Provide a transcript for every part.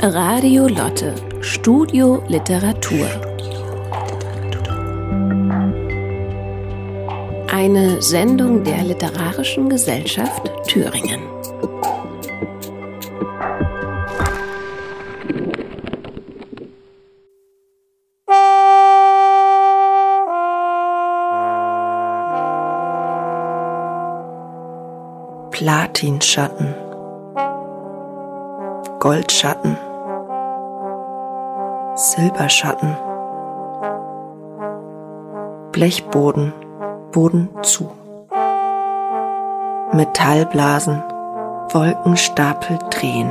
Radio Lotte, Studio Literatur. Eine Sendung der Literarischen Gesellschaft Thüringen. Platinschatten, Goldschatten, Silberschatten, Blechboden, Boden zu, Metallblasen, Wolkenstapel drehen.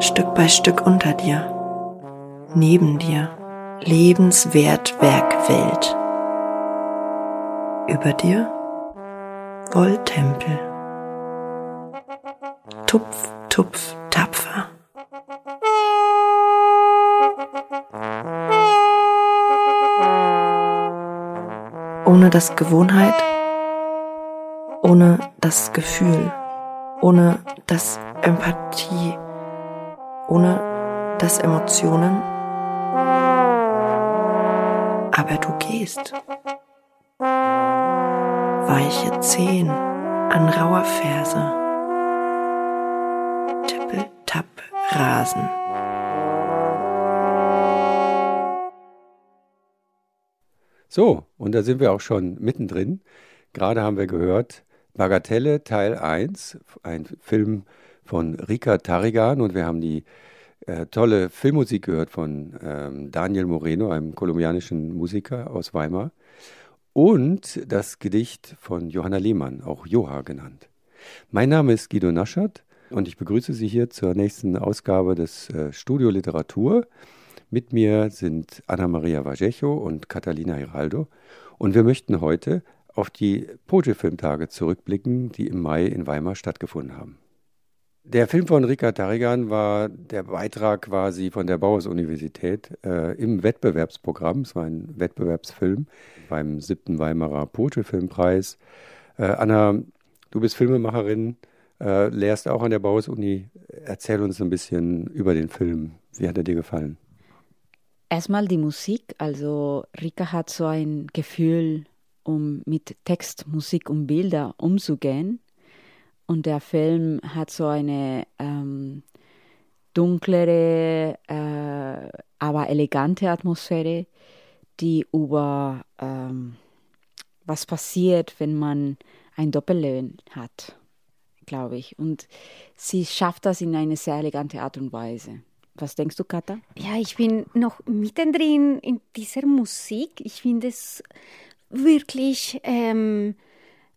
Stück bei Stück unter dir, neben dir, lebenswert Werkwelt. Über dir Wolltempel. Tupf, tupf, tapfer. Ohne das Gewohnheit, ohne das Gefühl, ohne das Empathie ohne das Emotionen. Aber du gehst. Weiche Zehen an rauer Ferse. Tippel, tapp, Rasen. So, und da sind wir auch schon mittendrin. Gerade haben wir gehört, Bagatelle Teil 1, ein Film von Rika Tarigan und wir haben die äh, tolle Filmmusik gehört von ähm, Daniel Moreno, einem kolumbianischen Musiker aus Weimar und das Gedicht von Johanna Lehmann, auch Joha genannt. Mein Name ist Guido Naschert und ich begrüße Sie hier zur nächsten Ausgabe des äh, Studio Literatur. Mit mir sind Anna-Maria Vallejo und Catalina Hiraldo und wir möchten heute auf die Poje-Filmtage zurückblicken, die im Mai in Weimar stattgefunden haben. Der Film von Rika Tarigan war der Beitrag quasi von der Bauhaus-Universität äh, im Wettbewerbsprogramm. Es war ein Wettbewerbsfilm beim siebten Weimarer Poetry-Filmpreis. Äh, Anna, du bist Filmemacherin, äh, lehrst auch an der Bauhaus-Uni. Erzähl uns ein bisschen über den Film. Wie hat er dir gefallen? Erstmal die Musik. Also Rika hat so ein Gefühl, um mit Text, Musik und Bilder umzugehen. Und der Film hat so eine ähm, dunklere, äh, aber elegante Atmosphäre, die über ähm, was passiert, wenn man ein Doppelleben hat, glaube ich. Und sie schafft das in eine sehr elegante Art und Weise. Was denkst du, Katha? Ja, ich bin noch mittendrin in dieser Musik. Ich finde es wirklich ähm,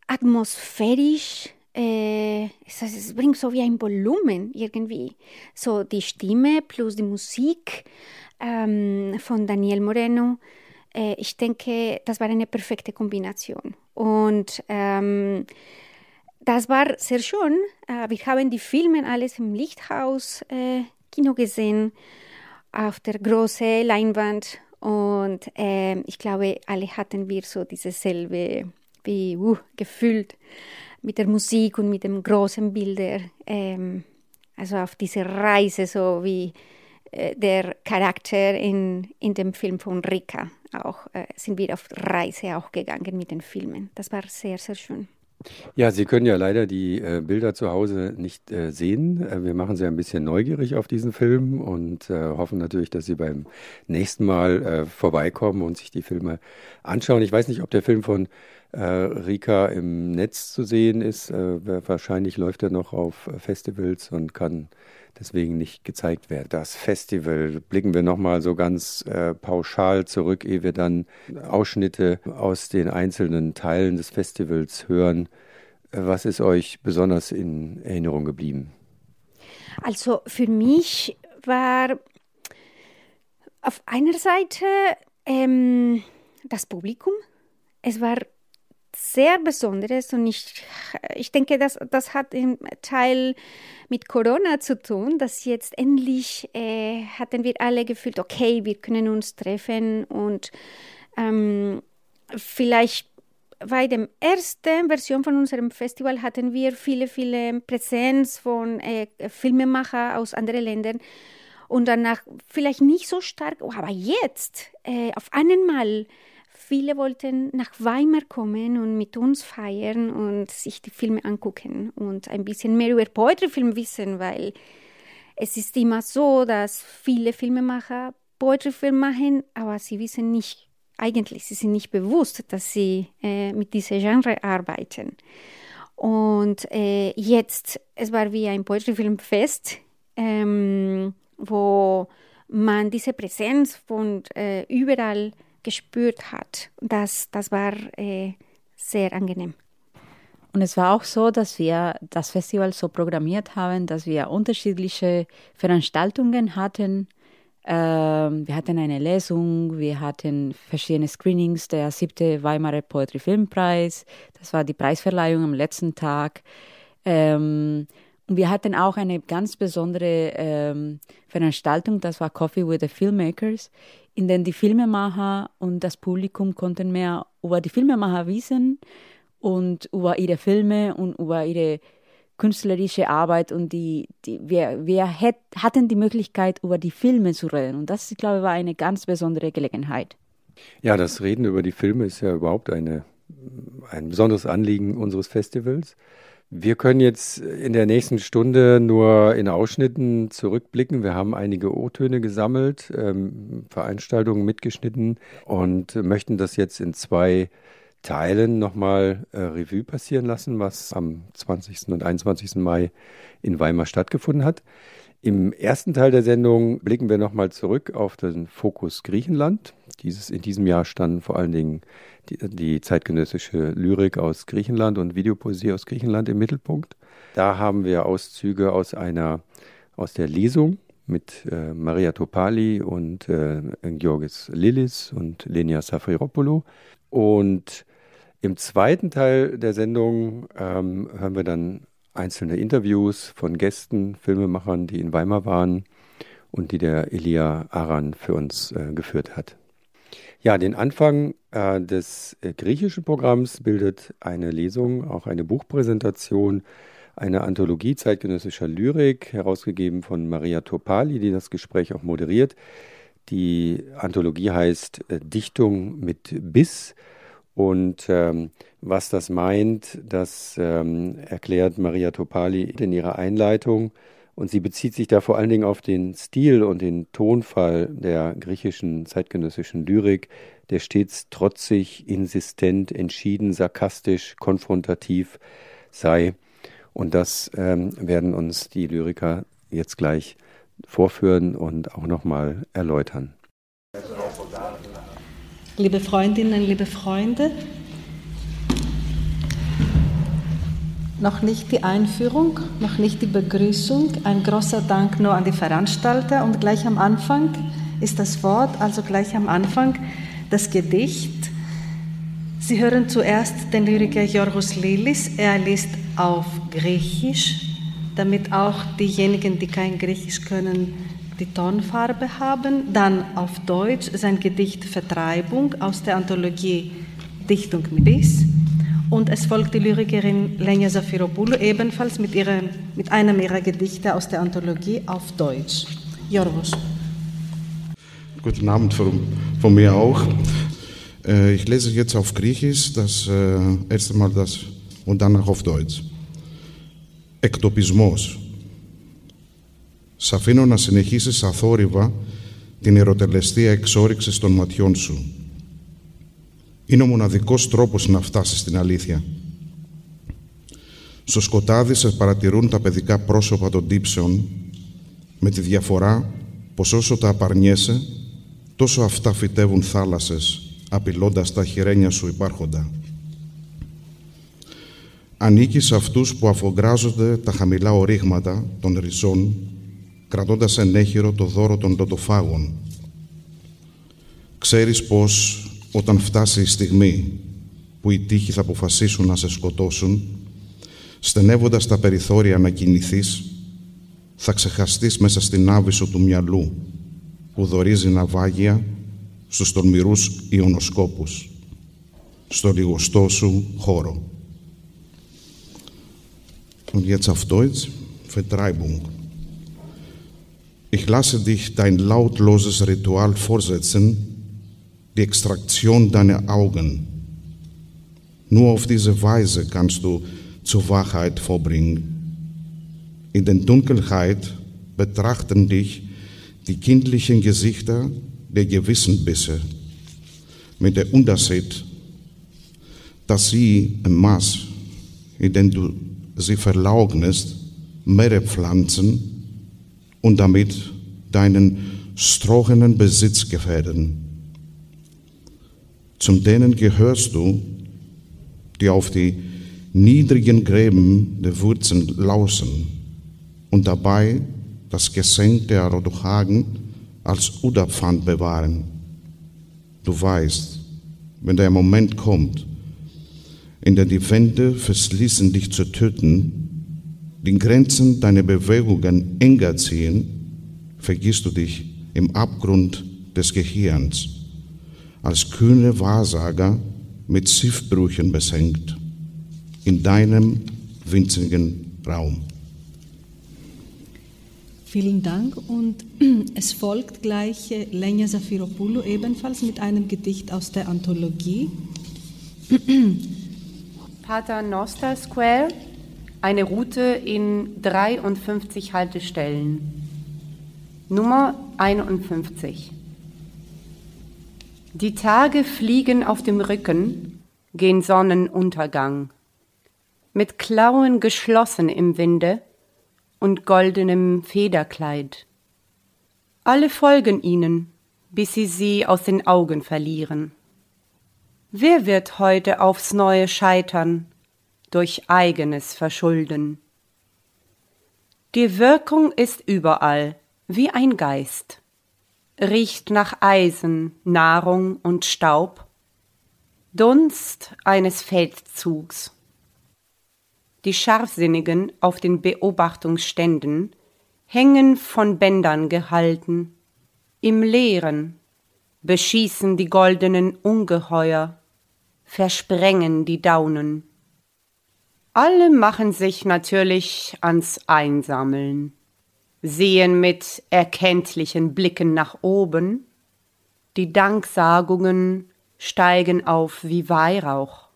atmosphärisch äh, es, bringt so wie ein Volumen irgendwie. So die Stimme plus die Musik ähm, von Daniel Moreno. Äh, ich denke, das war eine perfekte Kombination. Und ähm, das war sehr schön. Äh, wir haben die Filme alles im Lichthaus äh, Kino gesehen, auf der großen Leinwand. Und ich glaube, alle hatten wir so dieses selbe wie, uh, gefühlt mit der Musik und mit dem großen Bilder, ähm, also auf diese Reise, so wie äh, der Charakter in, in dem Film von Rika auch, äh, sind wir auf Reise auch gegangen mit den Filmen. Das war sehr, sehr schön. Ja, Sie können ja leider die äh, Bilder zu Hause nicht äh, sehen. Äh, wir machen Sie ein bisschen neugierig auf diesen Film und äh, hoffen natürlich, dass Sie beim nächsten Mal äh, vorbeikommen und sich die Filme anschauen. Ich weiß nicht, ob der Film von Rika im Netz zu sehen ist. Äh, wahrscheinlich läuft er noch auf Festivals und kann deswegen nicht gezeigt werden. Das Festival blicken wir nochmal so ganz äh, pauschal zurück, ehe wir dann Ausschnitte aus den einzelnen Teilen des Festivals hören. Äh, was ist euch besonders in Erinnerung geblieben? Also für mich war auf einer Seite ähm, das Publikum. Es war sehr Besonderes und ich, ich denke, das, das hat im Teil mit Corona zu tun, dass jetzt endlich äh, hatten wir alle gefühlt, okay, wir können uns treffen und Ähm, vielleicht bei der ersten Version von unserem Festival hatten wir viele, viele Präsenz von äh, Filmemacher aus anderen Ländern und danach vielleicht nicht so stark, aber jetzt äh, auf einmal viele wollten nach Weimar kommen und mit uns feiern und sich die Filme angucken und ein bisschen mehr über Poetry-Film wissen, weil es ist immer so, dass viele Filmemacher Poetry-Film machen, aber sie wissen nicht, eigentlich, sie sind nicht bewusst, dass sie äh, mit diesem Genre arbeiten. Und äh, jetzt, es war wie ein Poetry-Filmfest, ähm, wo man diese Präsenz von äh, überall gespürt hat. Das, das war äh, sehr angenehm. Und es war auch so, dass wir das Festival so programmiert haben, dass wir unterschiedliche Veranstaltungen hatten. Ähm, wir hatten eine Lesung, wir hatten verschiedene Screenings, der siebte Weimarer Poetry Filmpreis, das war die Preisverleihung am letzten Tag. Ähm, und wir hatten auch eine ganz besondere ähm, Veranstaltung, das war Coffee with the Filmmakers, in der die Filmemacher und das Publikum konnten mehr über die Filmemacher wissen und über ihre Filme und über ihre künstlerische Arbeit und die, die wir, wir hätt, hatten die Möglichkeit, über die Filme zu reden. Und das, ich glaube, war eine ganz besondere Gelegenheit. Ja, das Reden über die Filme ist ja überhaupt eine, ein besonderes Anliegen unseres Festivals. Wir können jetzt in der nächsten Stunde nur in Ausschnitten zurückblicken. Wir haben einige O-Töne gesammelt, ähm, Veranstaltungen mitgeschnitten und möchten das jetzt in zwei Teilen nochmal äh, Revue passieren lassen, was am 20. und 21. Mai in Weimar stattgefunden hat. Im ersten Teil der Sendung blicken wir nochmal zurück auf den Fokus Griechenland. Dieses, in diesem Jahr standen vor allen Dingen die, die zeitgenössische Lyrik aus Griechenland und Videopoesie aus Griechenland im Mittelpunkt. Da haben wir Auszüge aus einer aus der Lesung mit äh, Maria Topali und äh, Georgis Lillis und Lenia Safiropoulou. Und im zweiten Teil der Sendung ähm, hören wir dann einzelne Interviews von Gästen, Filmemachern, die in Weimar waren und die der Elia Aran für uns äh, geführt hat. Ja, den Anfang äh, des äh, griechischen Programms bildet eine Lesung, auch eine Buchpräsentation, eine Anthologie zeitgenössischer Lyrik, herausgegeben von Maria Topali, die das Gespräch auch moderiert. Die Anthologie heißt äh, Dichtung mit Biss. Und ähm, was das meint, das ähm, erklärt Maria Topali in ihrer Einleitung. Und sie bezieht sich da vor allen Dingen auf den Stil und den Tonfall der griechischen zeitgenössischen Lyrik, der stets trotzig, insistent, entschieden, sarkastisch, konfrontativ sei. Und das ähm, werden uns die Lyriker jetzt gleich vorführen und auch nochmal erläutern. Liebe Freundinnen, liebe Freunde, Noch nicht die Einführung, noch nicht die Begrüßung. Ein großer Dank nur an die Veranstalter. Und gleich am Anfang ist das Wort, also gleich am Anfang das Gedicht. Sie hören zuerst den Lyriker Jorgos Lilis. Er liest auf Griechisch, damit auch diejenigen, die kein Griechisch können, die Tonfarbe haben. Dann auf Deutsch sein Gedicht Vertreibung aus der Anthologie Dichtung mit Biss. Und es folgt die Lyrikerin Lenya Safiropoulou ebenfalls mit, ihrer, mit einem ihrer Gedichte aus der Anthologie auf Deutsch. Jorgos. Guten Abend von, von mir auch. Äh, ich lese jetzt auf Griechisch das äh, erste Mal das und danach auf Deutsch. Εκτοπισμός. Σ' αφήνω να συνεχίσεις αθόρυβα την ερωτελεστία εξόριξης των ματιών σου είναι ο μοναδικός τρόπος να φτάσεις στην αλήθεια. Στο σκοτάδι σε παρατηρούν τα παιδικά πρόσωπα των τύψεων με τη διαφορά πως όσο τα απαρνιέσαι τόσο αυτά φυτεύουν θάλασσες απειλώντας τα χειρένια σου υπάρχοντα. Ανήκεις σε αυτούς που αφογκράζονται τα χαμηλά ορίγματα των ριζών κρατώντας ενέχειρο το δώρο των λοτοφάγων. Ξέρεις πως όταν φτάσει η στιγμή που οι τύχοι θα αποφασίσουν να σε σκοτώσουν, στενεύοντας τα περιθώρια να κινηθείς, θα ξεχαστείς μέσα στην άβυσο του μυαλού που δορίζει ναυάγια στους τολμηρούς ιονοσκόπους, στο λιγοστό σου χώρο. Und jetzt auf Deutsch, Vertreibung. Ich lasse dich dein lautloses Ritual vorsetzen, die Extraktion deiner Augen. Nur auf diese Weise kannst du zur Wahrheit vorbringen. In der Dunkelheit betrachten dich die kindlichen Gesichter der Gewissenbisse mit der Unterschied, dass sie im Maß, in dem du sie verlaugnest, Meere pflanzen und damit deinen strohenen Besitz gefährden. Zum denen gehörst du, die auf die niedrigen Gräben der Wurzeln lauschen und dabei das Geschenk der Rodochagen als Uderpfand bewahren. Du weißt, wenn der Moment kommt, in der die Wände verschließen, dich zu töten, die Grenzen deiner Bewegungen enger ziehen, vergisst du dich im Abgrund des Gehirns, als kühne Wahrsager mit Schiffbrüchen besenkt, in deinem winzigen Raum. Vielen Dank und es folgt gleich äh, Lenya Safiropoulou ebenfalls mit einem Gedicht aus der Anthologie. Pater Noster Square, eine Route in 53 Haltestellen. Nummer 51. Die Tage fliegen auf dem Rücken gen Sonnenuntergang, mit Klauen geschlossen im Winde und goldenem Federkleid. Alle folgen ihnen, bis sie sie aus den Augen verlieren. Wer wird heute aufs neue scheitern durch eigenes Verschulden? Die Wirkung ist überall wie ein Geist, riecht nach Eisen, Nahrung und Staub, Dunst eines Feldzugs. Die Scharfsinnigen auf den Beobachtungsständen hängen von Bändern gehalten, im Leeren beschießen die goldenen Ungeheuer versprengen die Daunen. Alle machen sich natürlich ans Einsammeln, sehen mit erkenntlichen Blicken nach oben, die Danksagungen steigen auf wie Weihrauch.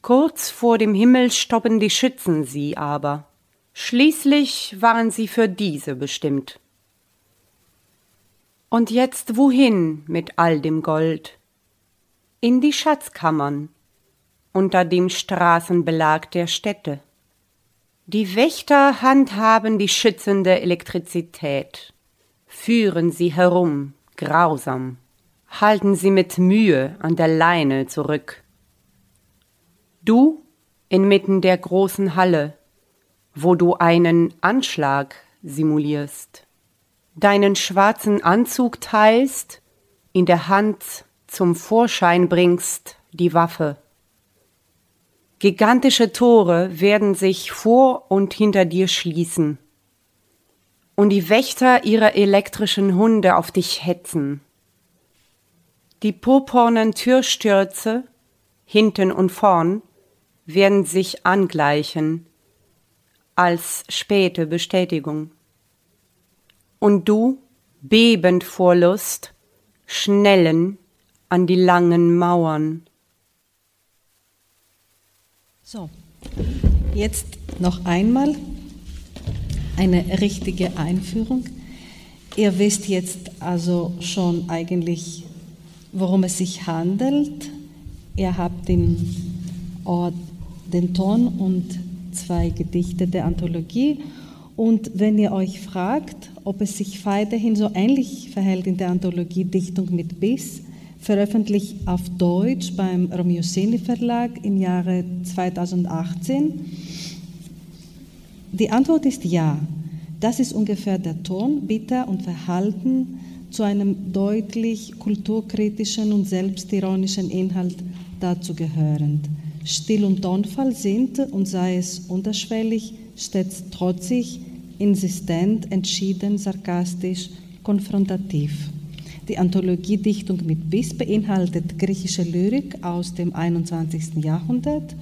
Kurz vor dem Himmel stoppen die Schützen sie aber, schließlich waren sie für diese bestimmt. Und jetzt wohin mit all dem Gold? in die Schatzkammern unter dem Straßenbelag der Städte. Die Wächter handhaben die schützende Elektrizität, führen sie herum, grausam, halten sie mit Mühe an der Leine zurück. Du inmitten der großen Halle, wo du einen Anschlag simulierst, deinen schwarzen Anzug teilst, in der Hand zum Vorschein bringst, die Waffe. Gigantische Tore werden sich vor und hinter dir schließen und die Wächter ihrer elektrischen Hunde auf dich hetzen. Die purpurnen Türstürze hinten und vorn werden sich angleichen als späte Bestätigung. Und du, bebend vor Lust, schnellen an die langen Mauern. So, jetzt noch einmal eine richtige Einführung. Ihr wisst jetzt also schon eigentlich, worum es sich handelt. Ihr habt den Ort, den Ton und zwei Gedichte der Anthologie. Und wenn ihr euch fragt, ob es sich weiterhin so ähnlich verhält in der Anthologie Dichtung mit Biss, veröffentlicht auf Deutsch beim Romioseni Verlag im Jahre 2018? Die Antwort ist ja. Das ist ungefähr der Ton, Bitter und Verhalten zu einem deutlich kulturkritischen und selbstironischen Inhalt dazu gehörend. Stil und Tonfall sind, und sei es unterschwellig, stets trotzig, insistent, entschieden, sarkastisch, konfrontativ. Die Anthologiedichtung mit Bis beinhaltet griechische Lyrik aus dem 21. Jahrhundert,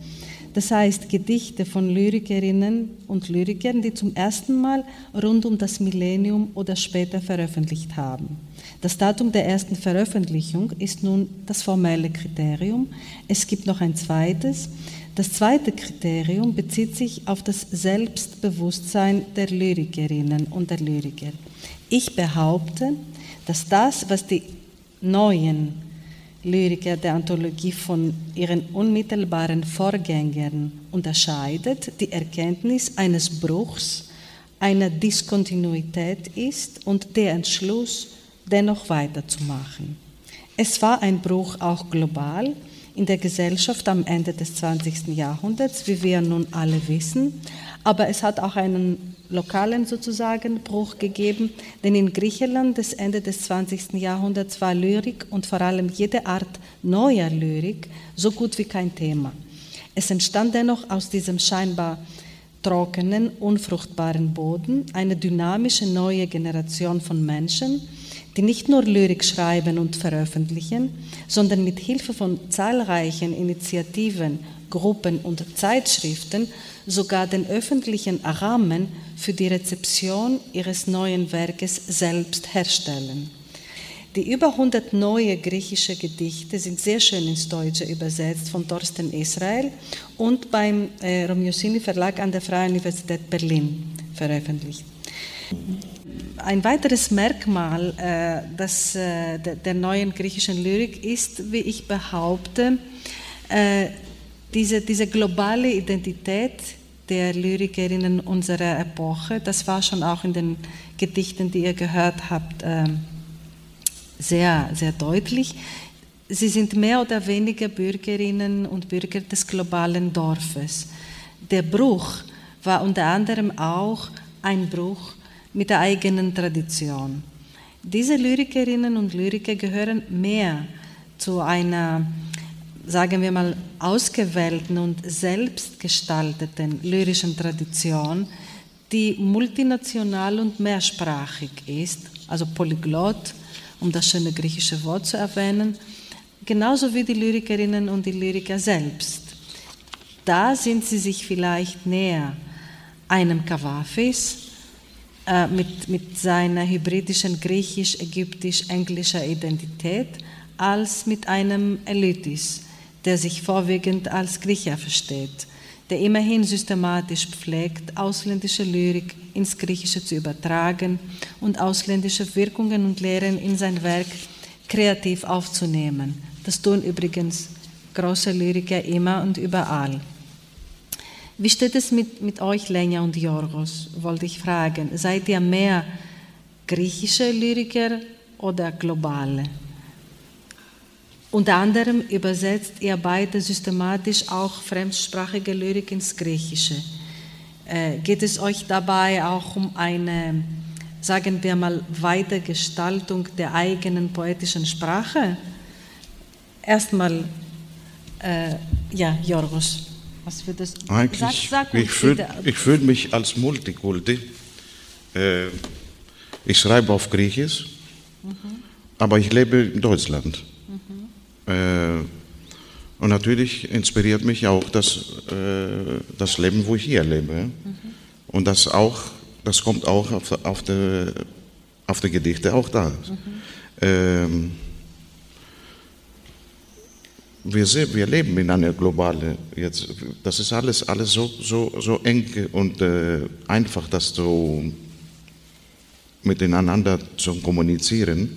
das heißt Gedichte von Lyrikerinnen und Lyrikern, die zum ersten Mal rund um das Millennium oder später veröffentlicht haben. Das Datum der ersten Veröffentlichung ist nun das formelle Kriterium. Es gibt noch ein zweites. Das zweite Kriterium bezieht sich auf das Selbstbewusstsein der Lyrikerinnen und der Lyriker. Ich behaupte, dass das, was die neuen Lyriker der Anthologie von ihren unmittelbaren Vorgängern unterscheidet, die Erkenntnis eines Bruchs, einer Diskontinuität ist und der Entschluss, dennoch weiterzumachen. Es war ein Bruch auch global in der Gesellschaft am Ende des 20. Jahrhunderts, wie wir nun alle wissen, aber es hat auch einen lokalen sozusagen Bruch gegeben, denn in Griechenland des Ende des 20. Jahrhunderts war Lyrik und vor allem jede Art neuer Lyrik so gut wie kein Thema. Es entstand dennoch aus diesem scheinbar trockenen, unfruchtbaren Boden eine dynamische neue Generation von Menschen, die nicht nur Lyrik schreiben und veröffentlichen, sondern mit Hilfe von zahlreichen Initiativen, Gruppen und Zeitschriften sogar den öffentlichen Rahmen für die Rezeption ihres neuen Werkes selbst herstellen. Die über 100 neue griechische Gedichte sind sehr schön ins Deutsche übersetzt von Thorsten Israel und beim äh, Romiosini Verlag an der Freien Universität Berlin veröffentlicht. Ein weiteres Merkmal äh, das, äh, der, der, neuen griechischen Lyrik ist, wie ich behaupte, äh, diese, diese globale Identität der Lyrikerinnen unserer Epoche. Das war schon auch in den Gedichten, die ihr gehört habt, ähm, sehr, sehr deutlich. Sie sind mehr oder weniger Bürgerinnen und Bürger des globalen Dorfes. Der Bruch war unter anderem auch ein Bruch mit der eigenen Tradition. Diese Lyrikerinnen und Lyriker gehören mehr zu einer sagen wir mal, ausgewählten und selbstgestalteten lyrischen Tradition, die multinational und mehrsprachig ist, also polyglott, um das schöne griechische Wort zu erwähnen, genauso wie die Lyrikerinnen und die Lyriker selbst. Da sind sie sich vielleicht näher einem Kawafis äh, mit, mit seiner hybridischen griechisch-ägyptisch-englischer Identität als mit einem Elitis der sich vorwiegend als Griecher versteht, der immerhin systematisch pflegt, ausländische Lyrik ins Griechische zu übertragen und ausländische Wirkungen und Lehren in sein Werk kreativ aufzunehmen. Das tun übrigens große Lyriker immer und überall. Wie steht es mit, mit euch, Lenja und Jorgos, wollte ich fragen. Seid ihr mehr griechische Lyriker oder globale? Unter anderem übersetzt ihr beide systematisch auch fremdsprachige Lyrik ins Griechische. Äh, geht es euch dabei auch um eine, sagen wir mal, Weitergestaltung der eigenen poetischen Sprache? Erstmal, äh, ja, Jorgos, was für das? Eigentlich, sag, sag ich fühle fühl mich als Multikulti. Äh, ich schreibe auf Griechisch, mhm. aber ich lebe in Deutschland. Äh, und natürlich inspiriert mich auch das, äh, das Leben, wo ich hier lebe. Mhm. Und das auch, das kommt auch auf, auf, die, auf die Gedichte auch da. Mhm. Ähm, wir, sehen, wir leben in einer globalen, jetzt, das ist alles, alles so, so, so eng und äh, einfach, das so miteinander zu kommunizieren.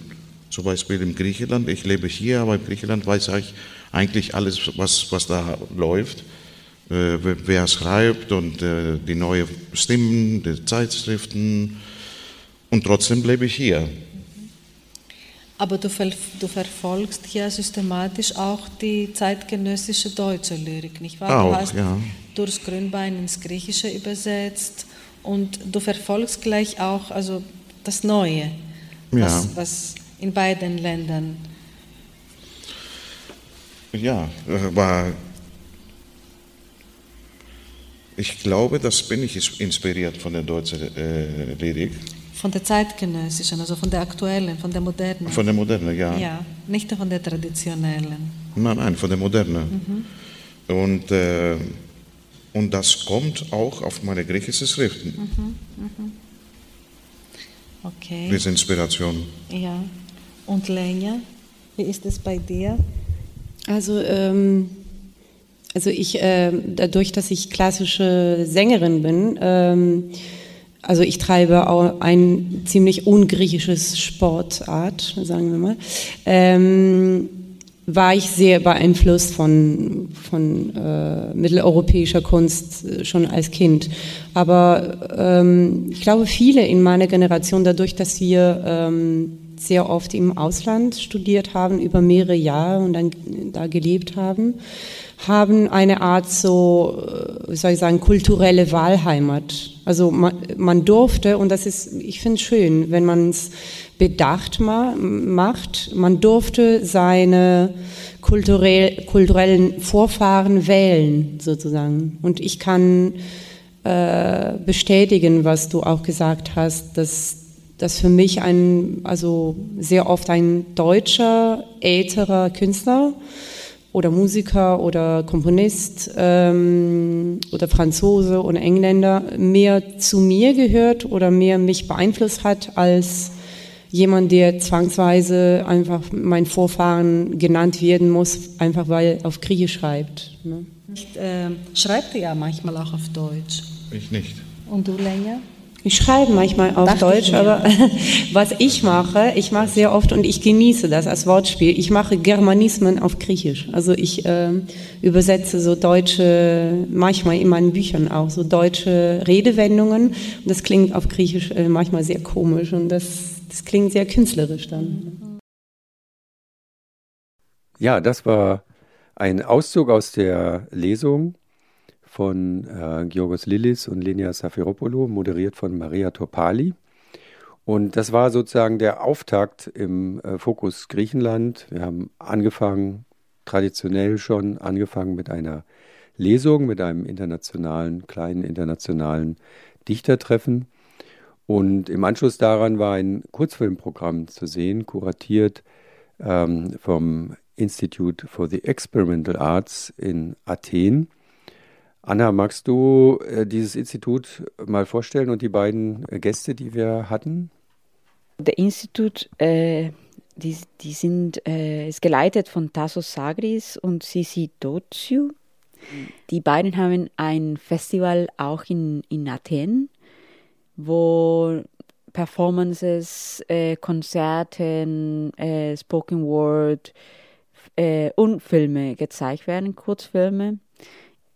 Zum Beispiel in Griechenland, ich lebe hier, aber in Griechenland weiß ich eigentlich alles, was, was da läuft, äh, wer schreibt und äh, die neuen Stimmen, die Zeitschriften. Und trotzdem lebe ich hier. Aber du, du, verfolgst hier systematisch auch die zeitgenössische deutsche Lyrik, nicht wahr? Auch, du hast ja. durchs Grünbein ins Griechische übersetzt und du verfolgst gleich auch also das Neue, was, ja. was in beiden Ländern. Ja, aber ich glaube, das bin ich inspiriert von der deutschen äh, Lyrik. Von der zeitgenössischen, also von der aktuellen, von der modernen. Von der modernen, ja. Ja, nicht von der traditionellen. Nein, nein, von der modernen. Mhm. Und, äh, und das kommt auch auf meine griechischen Schriften, Mhm. Mhm. Okay. diese Inspiration. Ja. Und Lenja, wie ist es bei dir? Also, ähm, also ich, äh, dadurch, dass ich klassische Sängerin bin, ähm, also ich treibe auch ein ziemlich ungriechisches Sportart, sagen wir mal, ähm, war ich sehr beeinflusst von, von äh, mitteleuropäischer Kunst äh, schon als Kind. Aber ähm, ich glaube, viele in meiner Generation, dadurch, dass wir ähm, sehr oft im Ausland studiert haben, über mehrere Jahre und dann da gelebt haben, haben eine Art so, äh, wie soll ich sagen, kulturelle Wahlheimat. Also man, man durfte, und das ist, ich finde es schön, wenn man es bedacht ma macht, man durfte seine kulturell, kulturellen Vorfahren wählen, sozusagen. Und ich kann äh, bestätigen, was du auch gesagt hast, dass dass für mich ein, also sehr oft ein deutscher, älterer Künstler oder Musiker oder Komponist ähm, oder Franzose oder Engländer mehr zu mir gehört oder mehr mich beeinflusst hat als jemand, der zwangsweise einfach mein Vorfahren genannt werden muss, einfach weil er auf Griechisch schreibt. Ne? Ich, äh, schreibt ihr ja manchmal auch auf Deutsch. Ich nicht. Und du, Lenja? Ich schreibe manchmal auf Dachte Deutsch, aber was ich mache, ich mache sehr oft und ich genieße das als Wortspiel. Ich mache Germanismen auf Griechisch. Also ich ähm, übersetze so deutsche, manchmal in meinen Büchern auch, so deutsche Redewendungen. Und das klingt auf Griechisch äh, manchmal sehr komisch und das, das klingt sehr künstlerisch dann. Ja, das war ein Auszug aus der Lesung von äh, Georgos Lillis und Lenia Safiropoulou, moderiert von Maria Topali. Und das war sozusagen der Auftakt im äh, Fokus Griechenland. Wir haben angefangen, traditionell schon angefangen mit einer Lesung, mit einem internationalen, kleinen internationalen Dichtertreffen. Und im Anschluss daran war ein Kurzfilmprogramm zu sehen, kuratiert ähm, vom Institute for the Experimental Arts in Athen. Anna, magst du äh, dieses Institut mal vorstellen und die beiden äh, Gäste, die wir hatten? Der Institut, äh, die, die sind, äh, ist geleitet von Tassos Sagris und Sisi Dotsiu. Die beiden haben ein Festival auch in, in Athen, wo Performances, äh, Konzerten, äh, Spoken Word und Filme gezeigt werden, Kurzfilme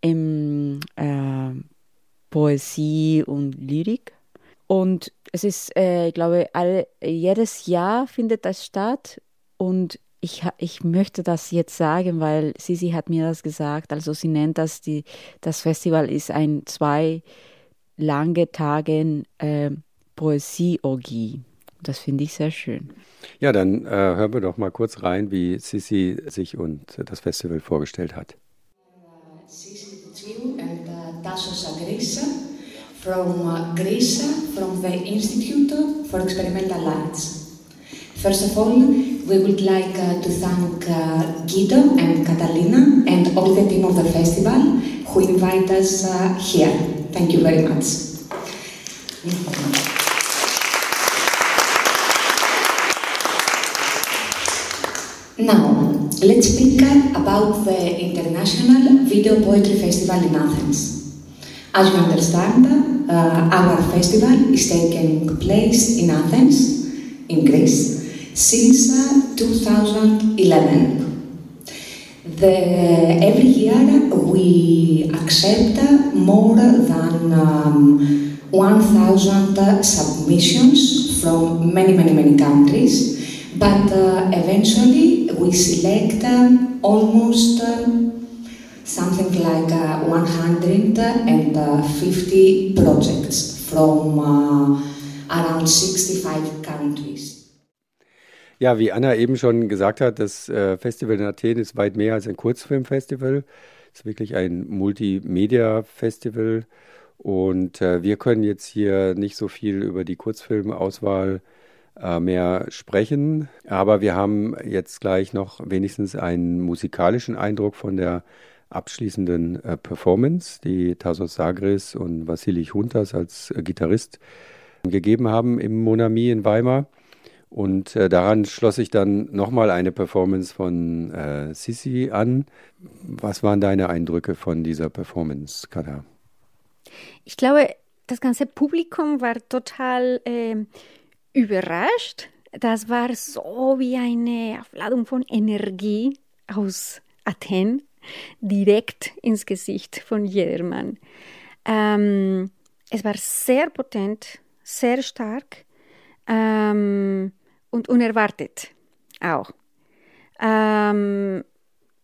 im äh, Poesie und Lyrik. Und es ist, äh, ich glaube, all, jedes Jahr findet das statt. Und ich, ich möchte das jetzt sagen, weil Sisi hat mir das gesagt. Also sie nennt das, die, das Festival ist ein zwei lange Tage äh, Poesieorgie. Das finde ich sehr schön. Ja, dann äh, hören wir doch mal kurz rein, wie Sisi sich und das Festival vorgestellt hat. Sisi Tsiou and uh, Tassos Agrissa from uh, Greece, from the Institute for Experimental Arts. First of all, we would like uh, to thank uh, Guido and Catalina and all the team of the festival who invite us uh, here. Thank you very much. Now, let's speak about the International Video Poetry Festival in Athens. As you understand, uh, our festival is taking place in Athens, in Greece, since uh, 2011. The, every year we accept more than um, 1,000 submissions from many, many, many countries, but uh, eventually we select almost um, something like uh, 150 projects from uh, around 65 countries. Ja, wie Anna eben schon gesagt hat, das äh, Festival in Athen ist weit mehr als ein Kurzfilmfestival. Es ist wirklich ein Multimedia-Festival Und äh, wir können jetzt hier nicht so viel über die Kurzfilmauswahl mehr sprechen, aber wir haben jetzt gleich noch wenigstens einen musikalischen Eindruck von der abschließenden äh, Performance, die Tasos Sagris und Vassilich Huntas als äh, Gitarrist gegeben haben im Monami in Weimar. Und äh, daran schloss sich dann nochmal eine Performance von äh, Sissi an. Was waren deine Eindrücke von dieser Performance, Kada? Ich glaube, das ganze Publikum war total äh, überrascht. Das war so wie eine Aufladung von Energie aus Athen direkt ins Gesicht von jedermann. Ähm, es war sehr potent, sehr stark ähm, und unerwartet auch. Ähm,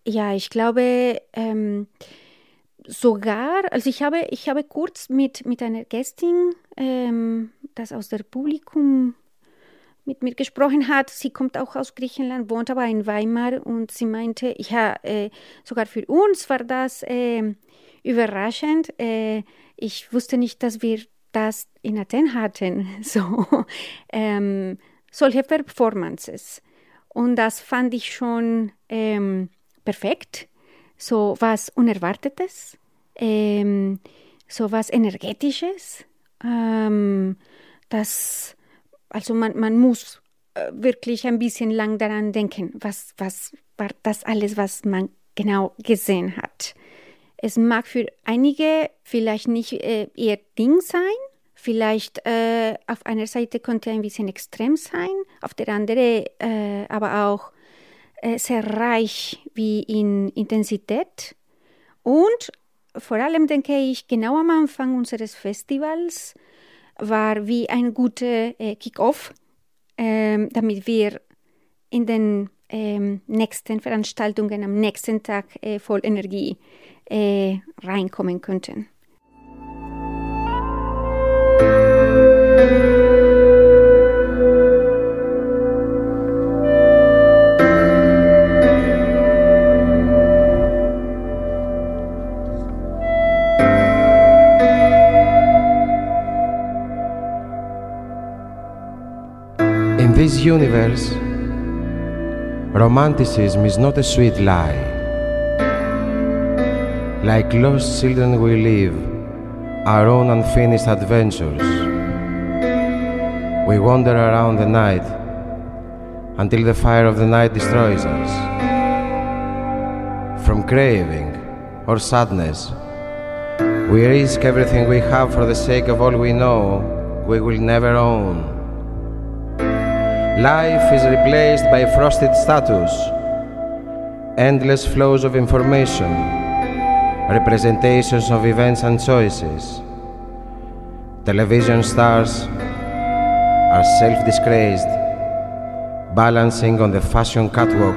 ja, ich glaube ähm, sogar, also ich habe, ich habe kurz mit, mit einer Gästin, ähm, das aus der Publikum mit mir gesprochen hat. Sie kommt auch aus Griechenland, wohnt aber in Weimar und sie meinte, ja, äh, sogar für uns war das äh, überraschend. Äh, ich wusste nicht, dass wir das in Athen hatten, so ähm, solche Performances. Und das fand ich schon ähm, perfekt, so was Unerwartetes, ähm, so was Energetisches, ähm, das also man, man muss äh, wirklich ein bisschen lang daran denken, was, was war das alles, was man genau gesehen hat. Es mag für einige vielleicht nicht äh, ihr Ding sein, vielleicht äh, auf einer Seite konnte ein bisschen extrem sein, auf der anderen äh, aber auch äh, sehr reich wie in Intensität. Und vor allem denke ich, genau am Anfang unseres Festivals war wie ein guter äh, Kick-off, ähm, damit wir in den ähm, nächsten Veranstaltungen am nächsten Tag äh, voll Energie äh, reinkommen könnten. Universe, romanticism is not a sweet lie. Like lost children, we live our own unfinished adventures. We wander around the night until the fire of the night destroys us. From craving or sadness, we risk everything we have for the sake of all we know we will never own. Life is replaced by frosted status, endless flows of information, representations of events and choices. Television stars are self disgraced, balancing on the fashion catwalk,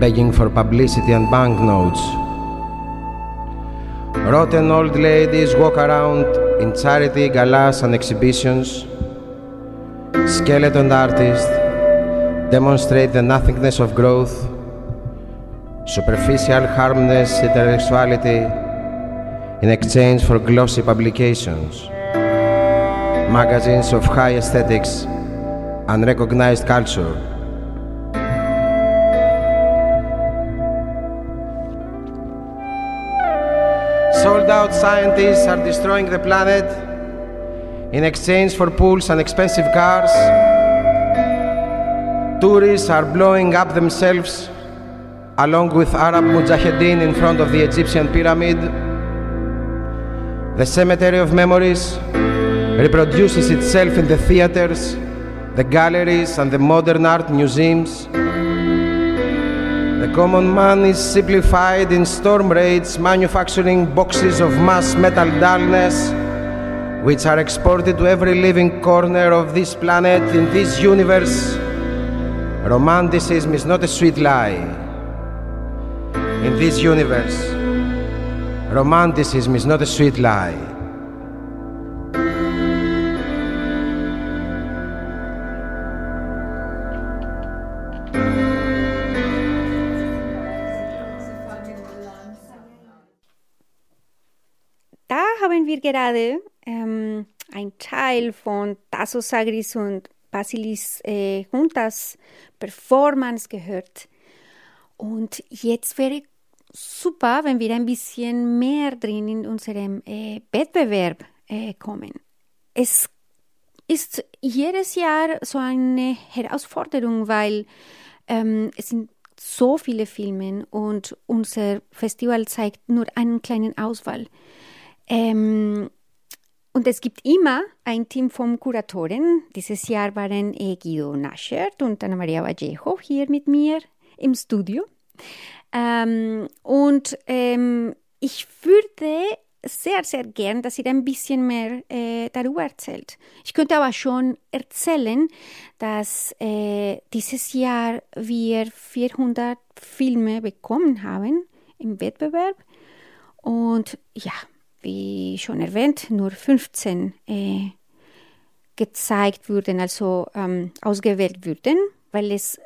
begging for publicity and banknotes. Rotten old ladies walk around in charity galas and exhibitions Skeleton artists demonstrate the nothingness of growth, superficial, harmless intellectuality in exchange for glossy publications, magazines of high aesthetics, and recognized culture. Sold out scientists are destroying the planet in exchange for pools and expensive cars. Tourists are blowing up themselves along with Arab Mujahideen in front of the Egyptian pyramid. The cemetery of memories reproduces itself in the theaters, the galleries, and the modern art museums. The common man is simplified in storm raids, manufacturing boxes of mass metal dullness which are exported to every living corner of this planet in this universe. Romanticism is not a sweet lie. In this universe, romanticism is not a sweet lie. gerade ähm, ein Teil von Tasso Sagris und Basilis äh, Juntas Performance gehört. Und jetzt wäre super, wenn wir ein bisschen mehr drin in unserem äh, Wettbewerb äh, kommen. Es ist jedes Jahr so eine Herausforderung, weil ähm, es sind so viele Filme und unser Festival zeigt nur einen kleinen Auswahl. Ähm, und es gibt immer ein Team von Kuratoren. Dieses Jahr waren Guido Naschert und Ana Maria Vallejo hier mit mir im Studio. Ähm, und ähm, ich würde sehr, sehr gern, dass ihr ein bisschen mehr äh, darüber erzählt. Ich könnte aber schon erzählen, dass äh, dieses Jahr wir 400 Filme bekommen haben im Wettbewerb. Und ja, wie schon erwähnt, nur 15 äh, gezeigt wurden, also ähm, ausgewählt wurden, weil es äh,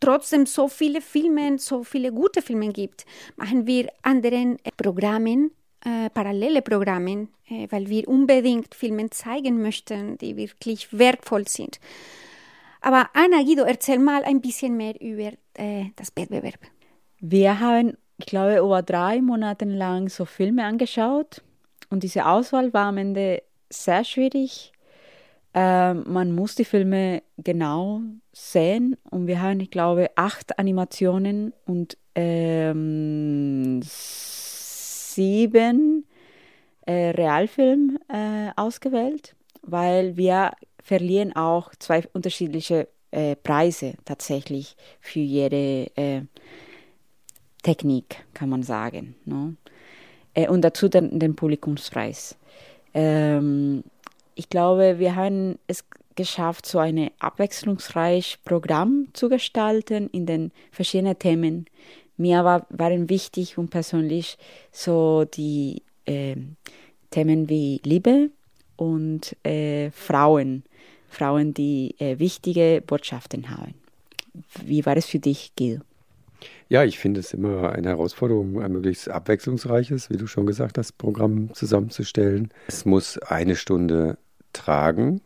trotzdem so viele Filme, so viele gute Filme gibt, machen wir anderen äh, Programmen äh, parallele Programme, äh, weil wir unbedingt Filme zeigen möchten, die wirklich wertvoll sind. Aber Anna, Guido, erzähl mal ein bisschen mehr über äh, das Wettbewerb. Wir haben, ich glaube, über drei Monate lang so Filme angeschaut und diese Auswahl war am Ende sehr schwierig. Ähm, man muss die Filme genau sehen und wir haben, ich glaube, acht Animationen und ähm, sieben äh, Realfilm äh, ausgewählt, weil wir verlieren auch zwei unterschiedliche äh, Preise tatsächlich für jede äh, Technik, kann man sagen. Ne? Äh, und dazu den, den Publikumspreis. Ähm, ich glaube, wir haben es geschafft, so ein abwechslungsreiches Programm zu gestalten in den verschiedenen Themen, mir war, waren wichtig und persönlich so die äh, Themen wie Liebe und äh, Frauen, Frauen, die äh, wichtige Botschaften haben. Wie war es für dich, Gil? Ja, ich finde es immer eine Herausforderung, ein möglichst abwechslungsreiches, wie du schon gesagt hast, Programm zusammenzustellen. Es muss eine Stunde tragen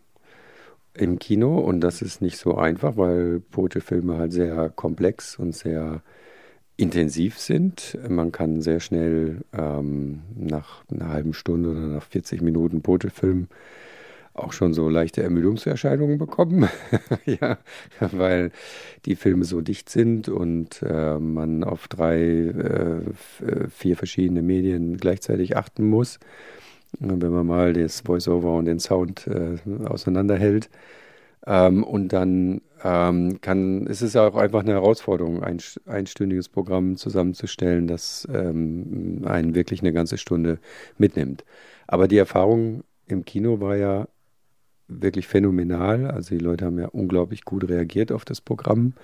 im Kino und das ist nicht so einfach, weil Poetry-Filme halt sehr komplex und sehr intensiv sind. Man kann sehr schnell ähm, nach einer halben Stunde oder nach 40 Minuten Botefilm auch schon so leichte Ermüdungserscheinungen bekommen. ja, weil die Filme so dicht sind und äh, man auf drei, äh, vier verschiedene Medien gleichzeitig achten muss. Wenn man mal das Voiceover und den Sound äh, auseinanderhält. Ähm, und dann ähm, kann, ist es auch einfach eine Herausforderung, ein einstündiges Programm zusammenzustellen, das ähm, einen wirklich eine ganze Stunde mitnimmt. Aber die Erfahrung im Kino war ja wirklich phänomenal. Also die Leute haben ja unglaublich gut reagiert auf das Programm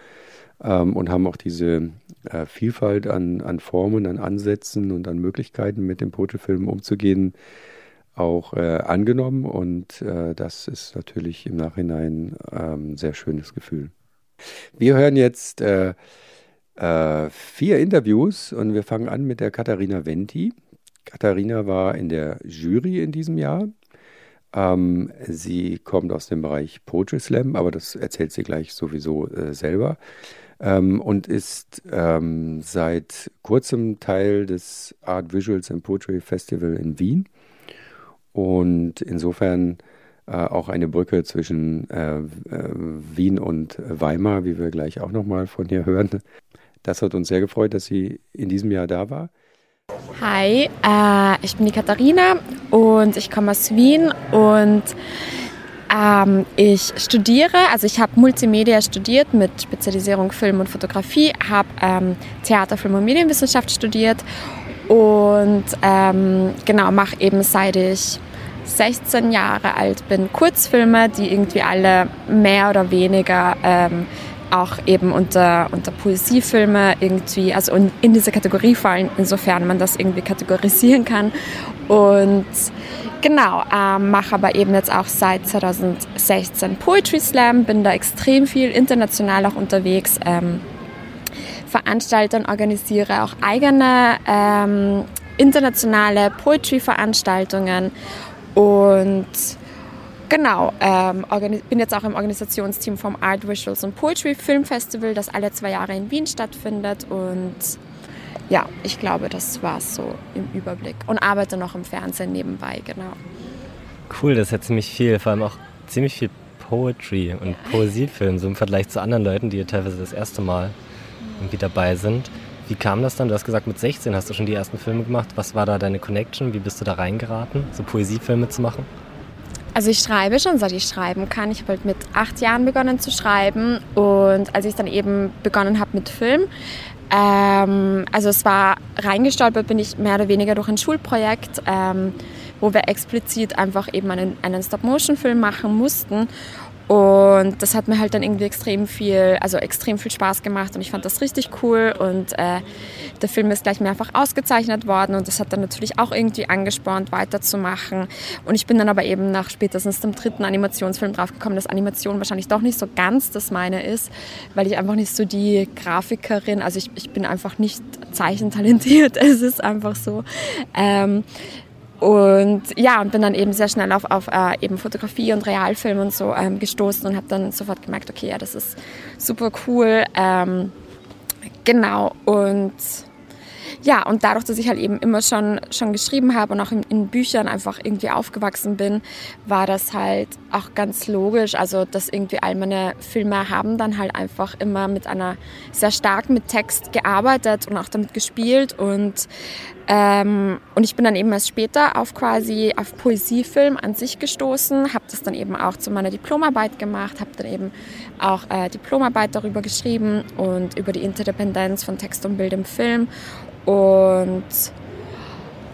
ähm, und haben auch diese äh, Vielfalt an, an Formen, an Ansätzen und an Möglichkeiten, mit dem Protofilm umzugehen, auch äh, angenommen und äh, das ist natürlich im Nachhinein ein ähm, sehr schönes Gefühl. Wir hören jetzt äh, äh, vier Interviews und wir fangen an mit der Katharina Venti. Katharina war in der Jury in diesem Jahr. Ähm, sie kommt aus dem Bereich Poetry Slam, aber das erzählt sie gleich sowieso äh, selber. Ähm, und ist ähm, seit kurzem Teil des Art Visuals and Poetry Festival in Wien und insofern äh, auch eine Brücke zwischen äh, äh, Wien und Weimar, wie wir gleich auch nochmal von ihr hören. Das hat uns sehr gefreut, dass sie in diesem Jahr da war. Hi, äh, ich bin die Katharina und ich komme aus Wien und ähm, ich studiere, also ich habe Multimedia studiert mit Spezialisierung Film und Fotografie, habe ähm, Theater, Film und Medienwissenschaft studiert und ähm, genau, mache eben seit ich 16 Jahre alt bin Kurzfilme, die irgendwie alle mehr oder weniger ähm, auch eben unter, unter Poesiefilme irgendwie, also in, in diese Kategorie fallen, insofern man das irgendwie kategorisieren kann. Und genau, ähm, mache aber eben jetzt auch seit 2016 Poetry Slam, bin da extrem viel international auch unterwegs. Ähm, veranstalte und organisiere auch eigene ähm, internationale Poetry-Veranstaltungen und Genau, ähm, bin jetzt auch im Organisationsteam vom Art Visuals und Poetry Film Festival, das alle zwei Jahre in Wien stattfindet. Und ja, ich glaube, das war es so im Überblick. Und arbeite noch im Fernsehen nebenbei, genau. Cool, das ist ja ziemlich viel, vor allem auch ziemlich viel Poetry und Poesiefilm, so im Vergleich zu anderen Leuten, die teilweise das erste Mal irgendwie dabei sind. Wie kam das dann? Du hast gesagt, mit 16 hast du schon die ersten Filme gemacht. Was war da deine Connection? Wie bist du da reingeraten, so Poesiefilme zu machen? Also ich schreibe schon, seit ich schreiben kann. Ich habe halt mit acht Jahren begonnen zu schreiben und als ich dann eben begonnen habe mit Film, ähm, also es war reingestolpert, bin ich mehr oder weniger durch ein Schulprojekt, ähm, wo wir explizit einfach eben einen, einen Stop-Motion-Film machen mussten und das hat mir halt dann irgendwie extrem viel, also extrem viel Spaß gemacht und ich fand das richtig cool und äh, der Film ist gleich mehrfach ausgezeichnet worden und das hat dann natürlich auch irgendwie angespornt, weiterzumachen. Und ich bin dann aber eben nach spätestens dem dritten Animationsfilm draufgekommen, dass Animation wahrscheinlich doch nicht so ganz das meine ist, weil ich einfach nicht so die Grafikerin, also ich, ich bin einfach nicht zeichentalentiert, es ist einfach so. Ähm, und ja, und bin dann eben sehr schnell auf, auf äh, eben Fotografie und Realfilm und so ähm, gestoßen und habe dann sofort gemerkt, okay, ja, das ist super cool. Ähm, genau. Und ja, und dadurch, dass ich halt eben immer schon, schon geschrieben habe und auch in, in, Büchern einfach irgendwie aufgewachsen bin, war das halt auch ganz logisch. Also, dass irgendwie all meine Filme haben dann halt einfach immer mit einer sehr stark mit Text gearbeitet und auch damit gespielt. Und, ähm, und ich bin dann eben erst später auf quasi auf Poesiefilm an sich gestoßen, habe das dann eben auch zu meiner Diplomarbeit gemacht, habe dann eben auch äh, Diplomarbeit darüber geschrieben und über die Interdependenz von Text und Bild im Film und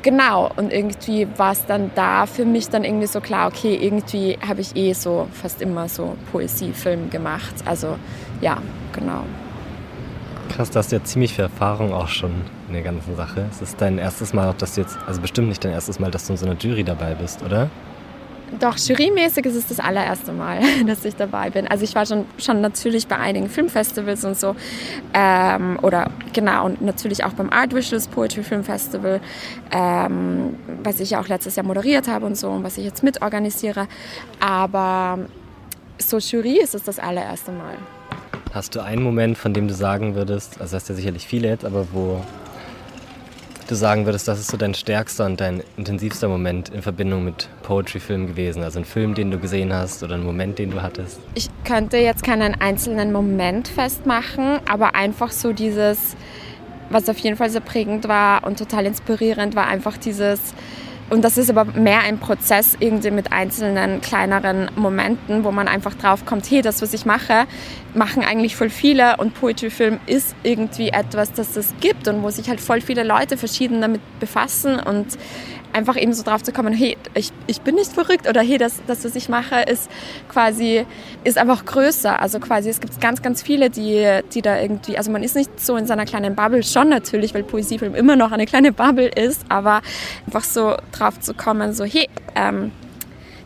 genau, und irgendwie war es dann da für mich dann irgendwie so klar, okay, irgendwie habe ich eh so fast immer so Poesiefilm gemacht. Also ja, genau. Krass, du hast ja ziemlich viel Erfahrung auch schon in der ganzen Sache. Es ist dein erstes Mal, dass du jetzt, also bestimmt nicht dein erstes Mal, dass du in so einer Jury dabei bist, oder? Doch, jurymäßig ist es das allererste Mal, dass ich dabei bin. Also ich war schon, schon natürlich bei einigen Filmfestivals und so. Ähm, oder genau, und natürlich auch beim Art Visuals Poetry Film Festival, ähm, was ich ja auch letztes Jahr moderiert habe und so und was ich jetzt mitorganisiere. Aber so Jury ist es das allererste Mal. Hast du einen Moment, von dem du sagen würdest, also hast du ja sicherlich viele jetzt, aber wo du sagen würdest, das ist so dein stärkster und dein intensivster Moment in Verbindung mit Poetry-Film gewesen? Also ein Film, den du gesehen hast oder ein Moment, den du hattest? Ich könnte jetzt keinen einzelnen Moment festmachen, aber einfach so dieses, was auf jeden Fall sehr prägend war und total inspirierend war, einfach dieses und das ist aber mehr ein Prozess irgendwie mit einzelnen kleineren Momenten, wo man einfach drauf kommt, hey, das, was ich mache, machen eigentlich voll viele und Poetry Film ist irgendwie etwas, das es gibt und wo sich halt voll viele Leute verschieden damit befassen und einfach eben so drauf zu kommen, hey, ich, ich bin nicht verrückt oder hey, das, das, was ich mache, ist quasi, ist einfach größer. Also quasi, es gibt ganz, ganz viele, die, die da irgendwie, also man ist nicht so in seiner kleinen Bubble, schon natürlich, weil Poesiefilm immer noch eine kleine Bubble ist, aber einfach so drauf zu kommen, so hey, ähm,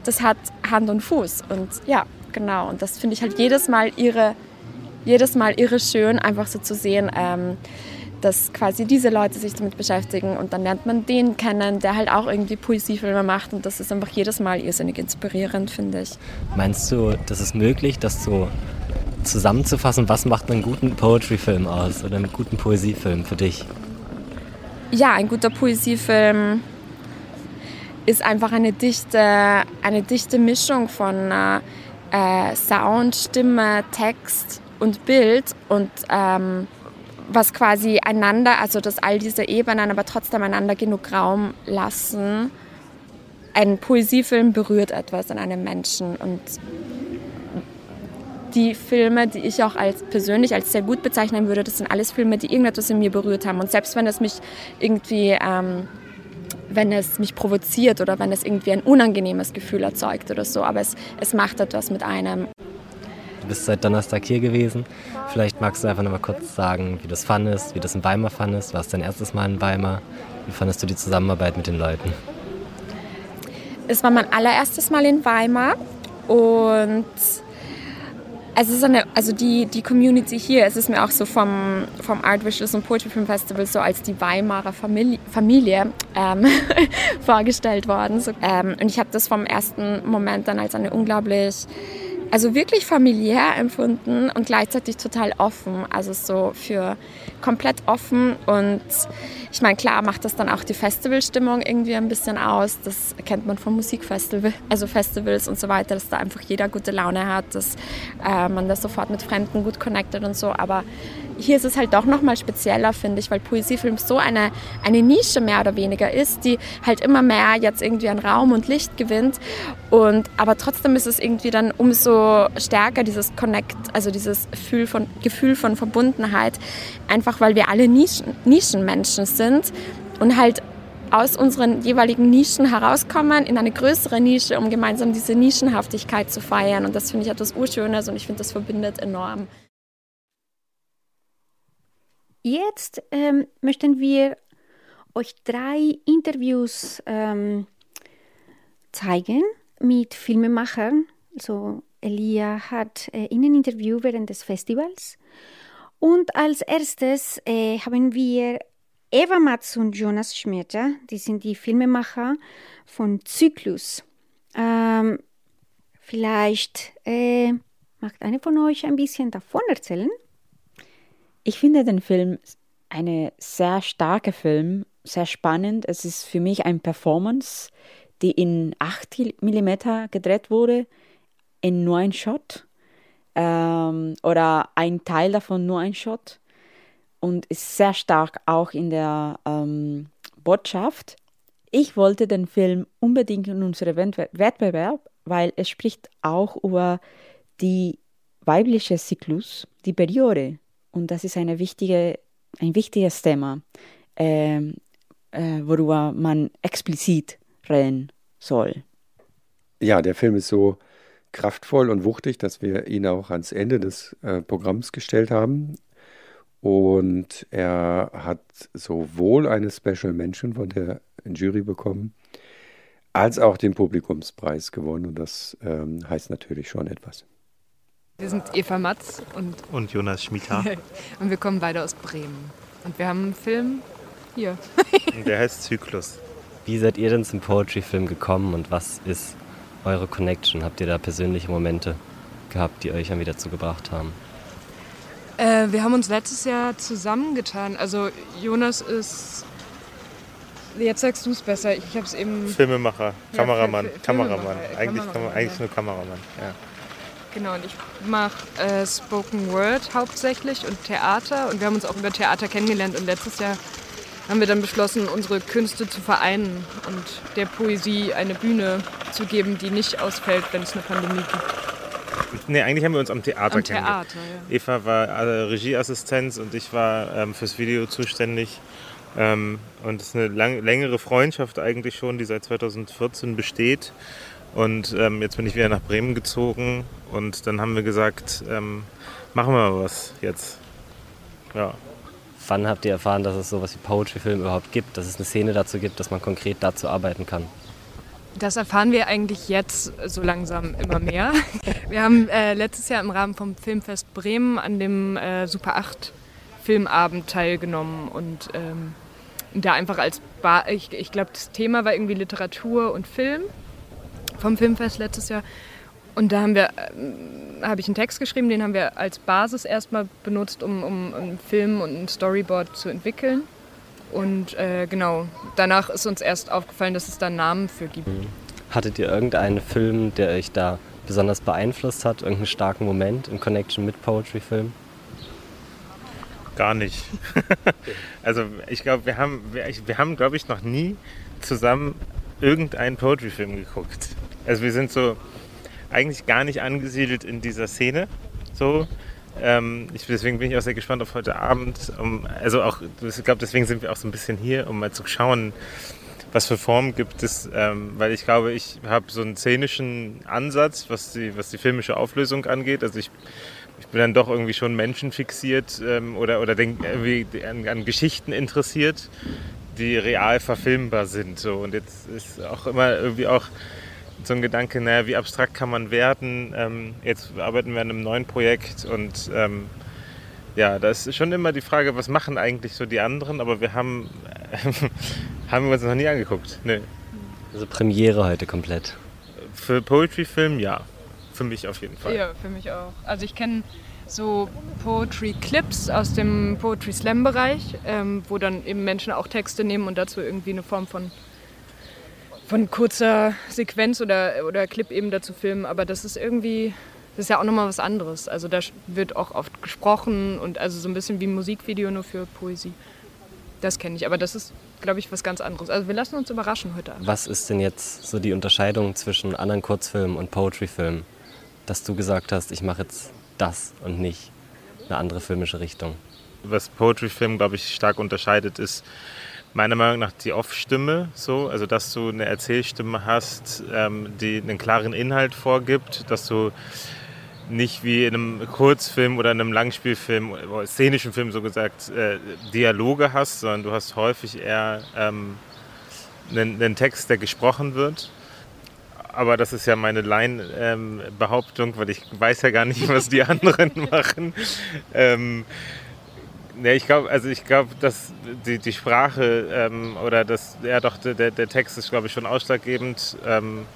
das hat Hand und Fuß und ja, genau. Und das finde ich halt jedes Mal ihre, jedes Mal irre schön, einfach so zu sehen, ähm, dass quasi diese Leute sich damit beschäftigen und dann lernt man den kennen, der halt auch irgendwie Poesiefilme macht und das ist einfach jedes Mal irrsinnig inspirierend, finde ich. Meinst du, das ist möglich, das so zusammenzufassen, was macht einen guten Poetry-Film aus oder einen guten Poesiefilm für dich? Ja, ein guter Poesiefilm ist einfach eine dichte, eine dichte Mischung von äh, Sound, Stimme, Text und Bild und ähm, was quasi einander, also dass all diese Ebenen aber trotzdem einander genug Raum lassen. Ein Poesiefilm berührt etwas an einem Menschen und die Filme, die ich auch als persönlich als sehr gut bezeichnen würde, das sind alles Filme, die irgendetwas in mir berührt haben. Und selbst wenn es mich irgendwie, ähm, wenn es mich provoziert oder wenn es irgendwie ein unangenehmes Gefühl erzeugt oder so, aber es, es macht etwas mit einem. Du bist seit Donnerstag hier gewesen. Vielleicht magst du einfach noch mal kurz sagen, wie du es fandest, wie du es in Weimar fandest. War es dein erstes Mal in Weimar? Wie fandest du die Zusammenarbeit mit den Leuten? Es war mein allererstes Mal in Weimar und es ist eine, also die, die Community hier, es ist mir auch so vom, vom Art Visuals und Poetry Film Festival so als die Weimarer Familie, Familie ähm, vorgestellt worden. So, ähm, und ich habe das vom ersten Moment dann als eine unglaublich also wirklich familiär empfunden und gleichzeitig total offen. Also so für komplett offen und ich meine, klar macht das dann auch die Festivalstimmung irgendwie ein bisschen aus. Das kennt man von Musikfestival, also Festivals und so weiter, dass da einfach jeder gute Laune hat, dass äh, man da sofort mit Fremden gut connectet und so. Aber hier ist es halt doch nochmal spezieller, finde ich, weil Poesiefilm so eine, eine Nische mehr oder weniger ist, die halt immer mehr jetzt irgendwie an Raum und Licht gewinnt. Und, aber trotzdem ist es irgendwie dann umso stärker, dieses Connect, also dieses Gefühl von, Gefühl von Verbundenheit, einfach weil wir alle Nischen, Nischenmenschen sind und halt aus unseren jeweiligen Nischen herauskommen in eine größere Nische, um gemeinsam diese Nischenhaftigkeit zu feiern. Und das finde ich etwas Urschönes und ich finde, das verbindet enorm. Jetzt ähm, möchten wir euch drei Interviews ähm, zeigen mit Filmemachern. Also Elia hat äh, ihnen Interview während des Festivals. Und als erstes äh, haben wir Eva Matz und Jonas Schmirter. Die sind die Filmemacher von Zyklus. Ähm, vielleicht äh, mag eine von euch ein bisschen davon erzählen. Ich finde den Film eine sehr starke Film, sehr spannend. Es ist für mich eine Performance, die in 8 mm gedreht wurde, in nur ein Shot ähm, oder ein Teil davon nur ein Shot und ist sehr stark auch in der ähm, Botschaft. Ich wollte den Film unbedingt in unseren Wettbewerb, weil es spricht auch über die weibliche Zyklus, die Periode und das ist eine wichtige, ein wichtiges Thema, äh, äh, worüber man explizit reden soll. Ja, der Film ist so kraftvoll und wuchtig, dass wir ihn auch ans Ende des äh, Programms gestellt haben. Und er hat sowohl eine Special Mention von der Jury bekommen, als auch den Publikumspreis gewonnen. Und das ähm, heißt natürlich schon etwas. Wir sind Eva Matz und, und Jonas Schmita. und wir kommen beide aus Bremen. Und wir haben einen Film hier. Der heißt Zyklus. Wie seid ihr denn zum Poetry-Film gekommen und was ist eure Connection? Habt ihr da persönliche Momente gehabt, die euch dann wieder zugebracht haben? Äh, wir haben uns letztes Jahr zusammengetan. Also Jonas ist Jetzt sagst du es besser. Ich habe es eben. Filmemacher, Kameramann, ja, Kameramann. Filmemacher, eigentlich, Kameramann, eigentlich nur Kameramann. Ja. Genau, und ich mache äh, Spoken Word hauptsächlich und Theater. Und wir haben uns auch über Theater kennengelernt. Und letztes Jahr haben wir dann beschlossen, unsere Künste zu vereinen und der Poesie eine Bühne zu geben, die nicht ausfällt, wenn es eine Pandemie gibt. Nee, eigentlich haben wir uns am Theater am kennengelernt. Theater, ja. Eva war äh, Regieassistenz und ich war ähm, fürs Video zuständig. Ähm, und es ist eine lang, längere Freundschaft eigentlich schon, die seit 2014 besteht. Und ähm, jetzt bin ich wieder nach Bremen gezogen und dann haben wir gesagt, ähm, machen wir mal was jetzt. Ja. Wann habt ihr erfahren, dass es sowas wie Poetry-Film überhaupt gibt, dass es eine Szene dazu gibt, dass man konkret dazu arbeiten kann? Das erfahren wir eigentlich jetzt so langsam immer mehr. Wir haben äh, letztes Jahr im Rahmen vom Filmfest Bremen an dem äh, Super 8 Filmabend teilgenommen und ähm, da einfach als, ba ich, ich glaube, das Thema war irgendwie Literatur und Film vom Filmfest letztes Jahr. Und da haben wir, äh, habe ich einen Text geschrieben, den haben wir als Basis erstmal benutzt, um, um einen Film und ein Storyboard zu entwickeln. Und äh, genau, danach ist uns erst aufgefallen, dass es da Namen für gibt. Hattet ihr irgendeinen Film, der euch da besonders beeinflusst hat? Irgendeinen starken Moment in Connection mit Poetry-Film? Gar nicht. also ich glaube, wir haben, wir, wir haben, glaube ich, noch nie zusammen irgendeinen Poetry-Film geguckt. Also wir sind so eigentlich gar nicht angesiedelt in dieser Szene. So. Ähm, ich, deswegen bin ich auch sehr gespannt auf heute Abend. Um, also auch, ich glaube, deswegen sind wir auch so ein bisschen hier, um mal zu schauen, was für Formen gibt es. Ähm, weil ich glaube, ich habe so einen szenischen Ansatz, was die, was die filmische Auflösung angeht. Also ich, ich bin dann doch irgendwie schon menschenfixiert ähm, oder, oder denk, irgendwie an, an Geschichten interessiert, die real verfilmbar sind. So. Und jetzt ist auch immer irgendwie auch so ein Gedanke, naja, wie abstrakt kann man werden? Ähm, jetzt arbeiten wir an einem neuen Projekt und ähm, ja, da ist schon immer die Frage, was machen eigentlich so die anderen, aber wir haben, haben wir uns noch nie angeguckt. Nee. Also Premiere heute komplett. Für Poetry-Film ja. Für mich auf jeden Fall. Ja, für mich auch. Also ich kenne so Poetry-Clips aus dem Poetry Slam-Bereich, ähm, wo dann eben Menschen auch Texte nehmen und dazu irgendwie eine Form von, von kurzer Sequenz oder, oder Clip eben dazu filmen. Aber das ist irgendwie, das ist ja auch nochmal was anderes. Also da wird auch oft gesprochen und also so ein bisschen wie ein Musikvideo nur für Poesie. Das kenne ich, aber das ist, glaube ich, was ganz anderes. Also wir lassen uns überraschen heute Abend. Was ist denn jetzt so die Unterscheidung zwischen anderen Kurzfilmen und Poetry-Filmen? Dass du gesagt hast, ich mache jetzt das und nicht eine andere filmische Richtung. Was Poetry-Film, glaube ich, stark unterscheidet, ist meiner Meinung nach die Off-Stimme. So, also dass du eine Erzählstimme hast, ähm, die einen klaren Inhalt vorgibt, dass du nicht wie in einem Kurzfilm oder in einem Langspielfilm oder szenischen Film so gesagt äh, Dialoge hast, sondern du hast häufig eher ähm, einen, einen Text, der gesprochen wird aber das ist ja meine Laienbehauptung, ähm, weil ich weiß ja gar nicht, was die anderen machen. Ähm, ne, ich glaube, also ich glaube, dass die, die Sprache ähm, oder das, ja doch, der, der Text ist, glaube ich, schon ausschlaggebend. Ähm,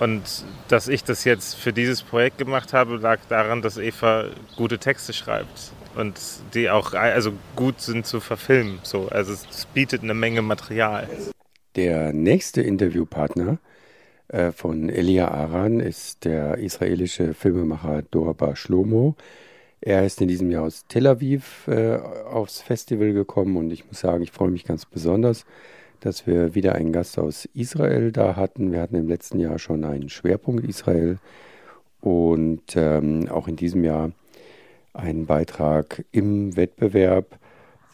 und dass ich das jetzt für dieses Projekt gemacht habe, lag daran, dass Eva gute Texte schreibt und die auch also gut sind zu verfilmen. So. Also es bietet eine Menge Material. Der nächste Interviewpartner äh, von Elia Aran ist der israelische Filmemacher Dorba Shlomo. Er ist in diesem Jahr aus Tel Aviv äh, aufs Festival gekommen und ich muss sagen, ich freue mich ganz besonders, dass wir wieder einen Gast aus Israel da hatten. Wir hatten im letzten Jahr schon einen Schwerpunkt Israel und ähm, auch in diesem Jahr einen Beitrag im Wettbewerb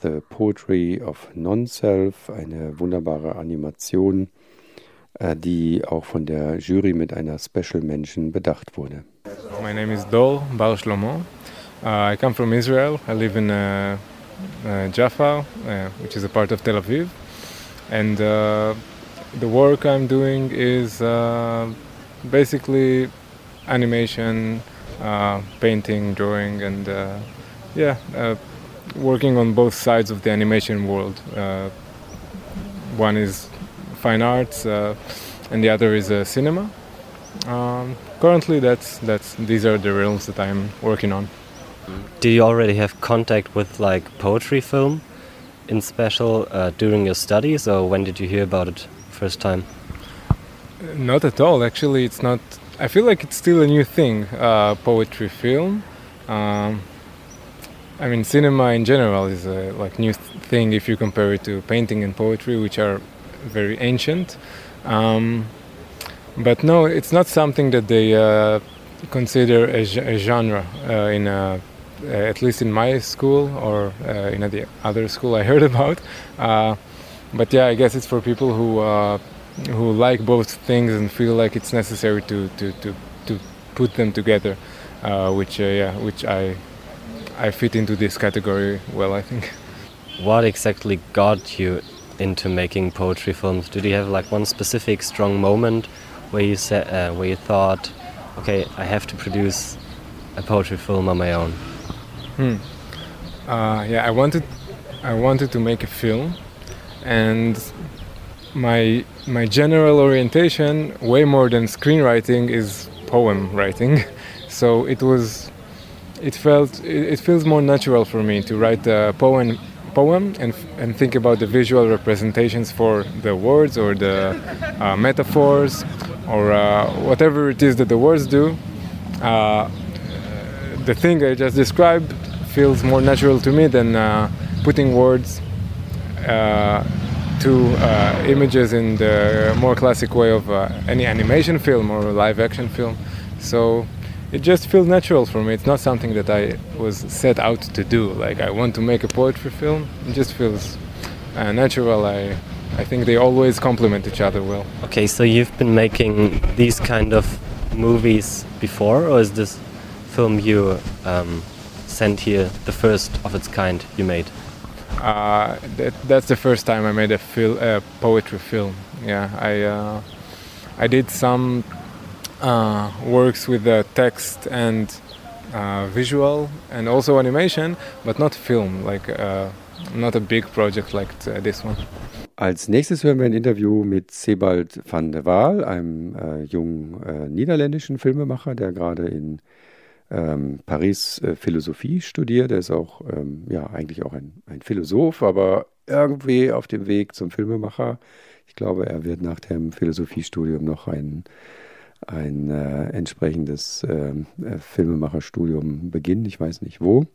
The Poetry of Non-Self, eine wunderbare Animation äh, die auch von der Jury mit einer Special Mention bedacht wurde. My name is Dol Bar Shlomo. Uh, I come from Israel. I live in uh, uh, Jaffa, uh, which is a part of Tel Aviv. And uh, the work I'm doing is uh, basically animation, painting, drawing, and yeah, working on both sides of the animation world. one is fine arts, and the other is cinema. Um, currently, that's that's these are the realms that I'm working on. Do you already have contact with like poetry film, in special uh, during your studies, or when did you hear about it first time? Not at all. Actually, it's not. I feel like it's still a new thing, uh, poetry film. Um, I mean, cinema in general is a like new th thing if you compare it to painting and poetry, which are very ancient. Um, but no, it's not something that they uh, consider a, a genre uh, in a, at least in my school or uh, in the other school I heard about. Uh, but yeah, I guess it's for people who uh, who like both things and feel like it's necessary to to, to, to put them together, uh, which yeah, which I I fit into this category well, I think. What exactly got you into making poetry films? Did you have like one specific strong moment where you said, uh, where you thought, okay, I have to produce a poetry film on my own? Hmm. Uh, yeah, I wanted, I wanted to make a film, and my my general orientation, way more than screenwriting, is poem writing. so it was, it felt, it, it feels more natural for me to write a poem poem and, and think about the visual representations for the words or the uh, metaphors or uh, whatever it is that the words do. Uh, the thing I just described feels more natural to me than uh, putting words uh, to uh, images in the more classic way of any animation film or live action film. So it just feels natural for me. It's not something that I was set out to do. Like I want to make a poetry film. It just feels uh, natural. I I think they always complement each other well. Okay, so you've been making these kind of movies before, or is this film you um, sent here the first of its kind you made? Uh, that, that's the first time I made a, fil- a poetry film. Yeah, I. Uh, I did some uh, works with the text and uh, visual and also animation, but not film, like uh, not a big project like uh, this one. Als nächstes hören wir ein Interview mit Sebald van der Waal, einem äh, jungen äh, niederländischen Filmemacher, der gerade in ähm, Paris äh, Philosophie studiert. Er ist auch, ähm, ja, eigentlich auch ein, ein Philosoph, aber irgendwie auf dem Weg zum Filmemacher. Ich glaube, er wird nach dem Philosophiestudium noch ein, ein äh, entsprechendes ähm, äh, Filmemacherstudium beginnen. Ich weiß nicht wo.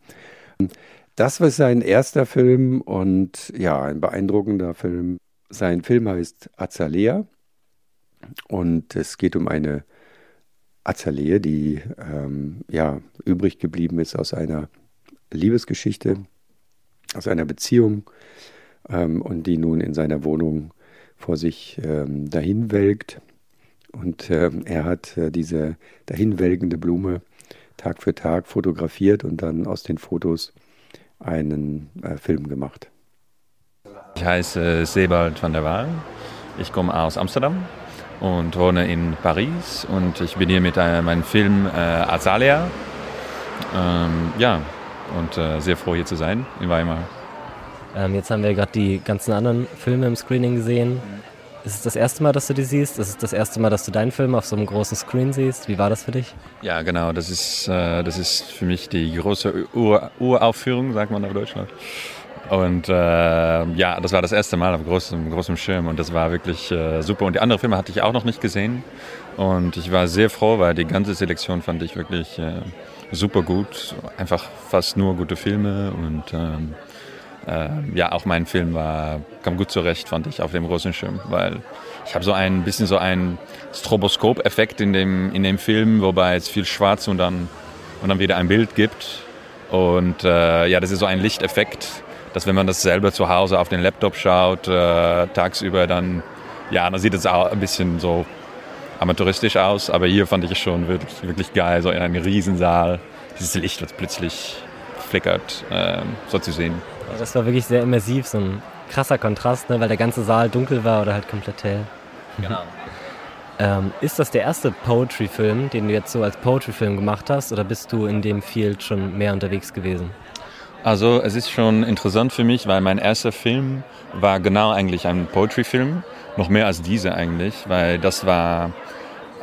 Das war sein erster Film und ja, ein beeindruckender Film. Sein Film heißt Azalea und es geht um eine Azalee, die ähm, ja übrig geblieben ist aus einer Liebesgeschichte, aus einer Beziehung ähm, und die nun in seiner Wohnung vor sich ähm, dahin welkt. Und ähm, er hat äh, diese dahinwelkende Blume Tag für Tag fotografiert und dann aus den Fotos einen äh, Film gemacht. Ich heiße Sebald van der Waal. Ich komme aus Amsterdam und wohne in Paris und ich bin hier mit äh, meinem Film äh, Azalea. Ähm, ja, und äh, sehr froh hier zu sein in Weimar. Ähm, jetzt haben wir gerade die ganzen anderen Filme im Screening gesehen. Ist es das erste Mal, dass du die siehst? Ist es das erste Mal, dass du deinen Film auf so einem großen Screen siehst? Wie war das für dich? Ja, genau. Das ist, äh, das ist für mich die große Ur Uraufführung, sagt man auf Deutschland. Und äh, ja, das war das erste Mal auf großem, großem Schirm und das war wirklich äh, super. Und die anderen Filme hatte ich auch noch nicht gesehen. Und ich war sehr froh, weil die ganze Selektion fand ich wirklich äh, super gut. Einfach fast nur gute Filme und ähm, äh, ja, auch mein Film war, kam gut zurecht, fand ich, auf dem großen Schirm, weil ich habe so ein bisschen so einen Stroboskop-Effekt in dem, in dem Film, wobei es viel Schwarz und dann, und dann wieder ein Bild gibt. Und äh, ja, das ist so ein Lichteffekt, dass wenn man das selber zu Hause auf den Laptop schaut, äh, tagsüber, dann, ja, dann sieht es auch ein bisschen so amateuristisch aus. Aber hier fand ich es schon wirklich, wirklich geil, so in einem Riesensaal, dieses Licht, was plötzlich flickert, äh, so zu sehen. Ja, das war wirklich sehr immersiv, so ein krasser Kontrast, ne, weil der ganze Saal dunkel war oder halt komplett hell. Genau. ähm, ist das der erste Poetry-Film, den du jetzt so als Poetry-Film gemacht hast, oder bist du in dem Field schon mehr unterwegs gewesen? Also es ist schon interessant für mich, weil mein erster Film war genau eigentlich ein Poetry-Film, noch mehr als diese eigentlich, weil das war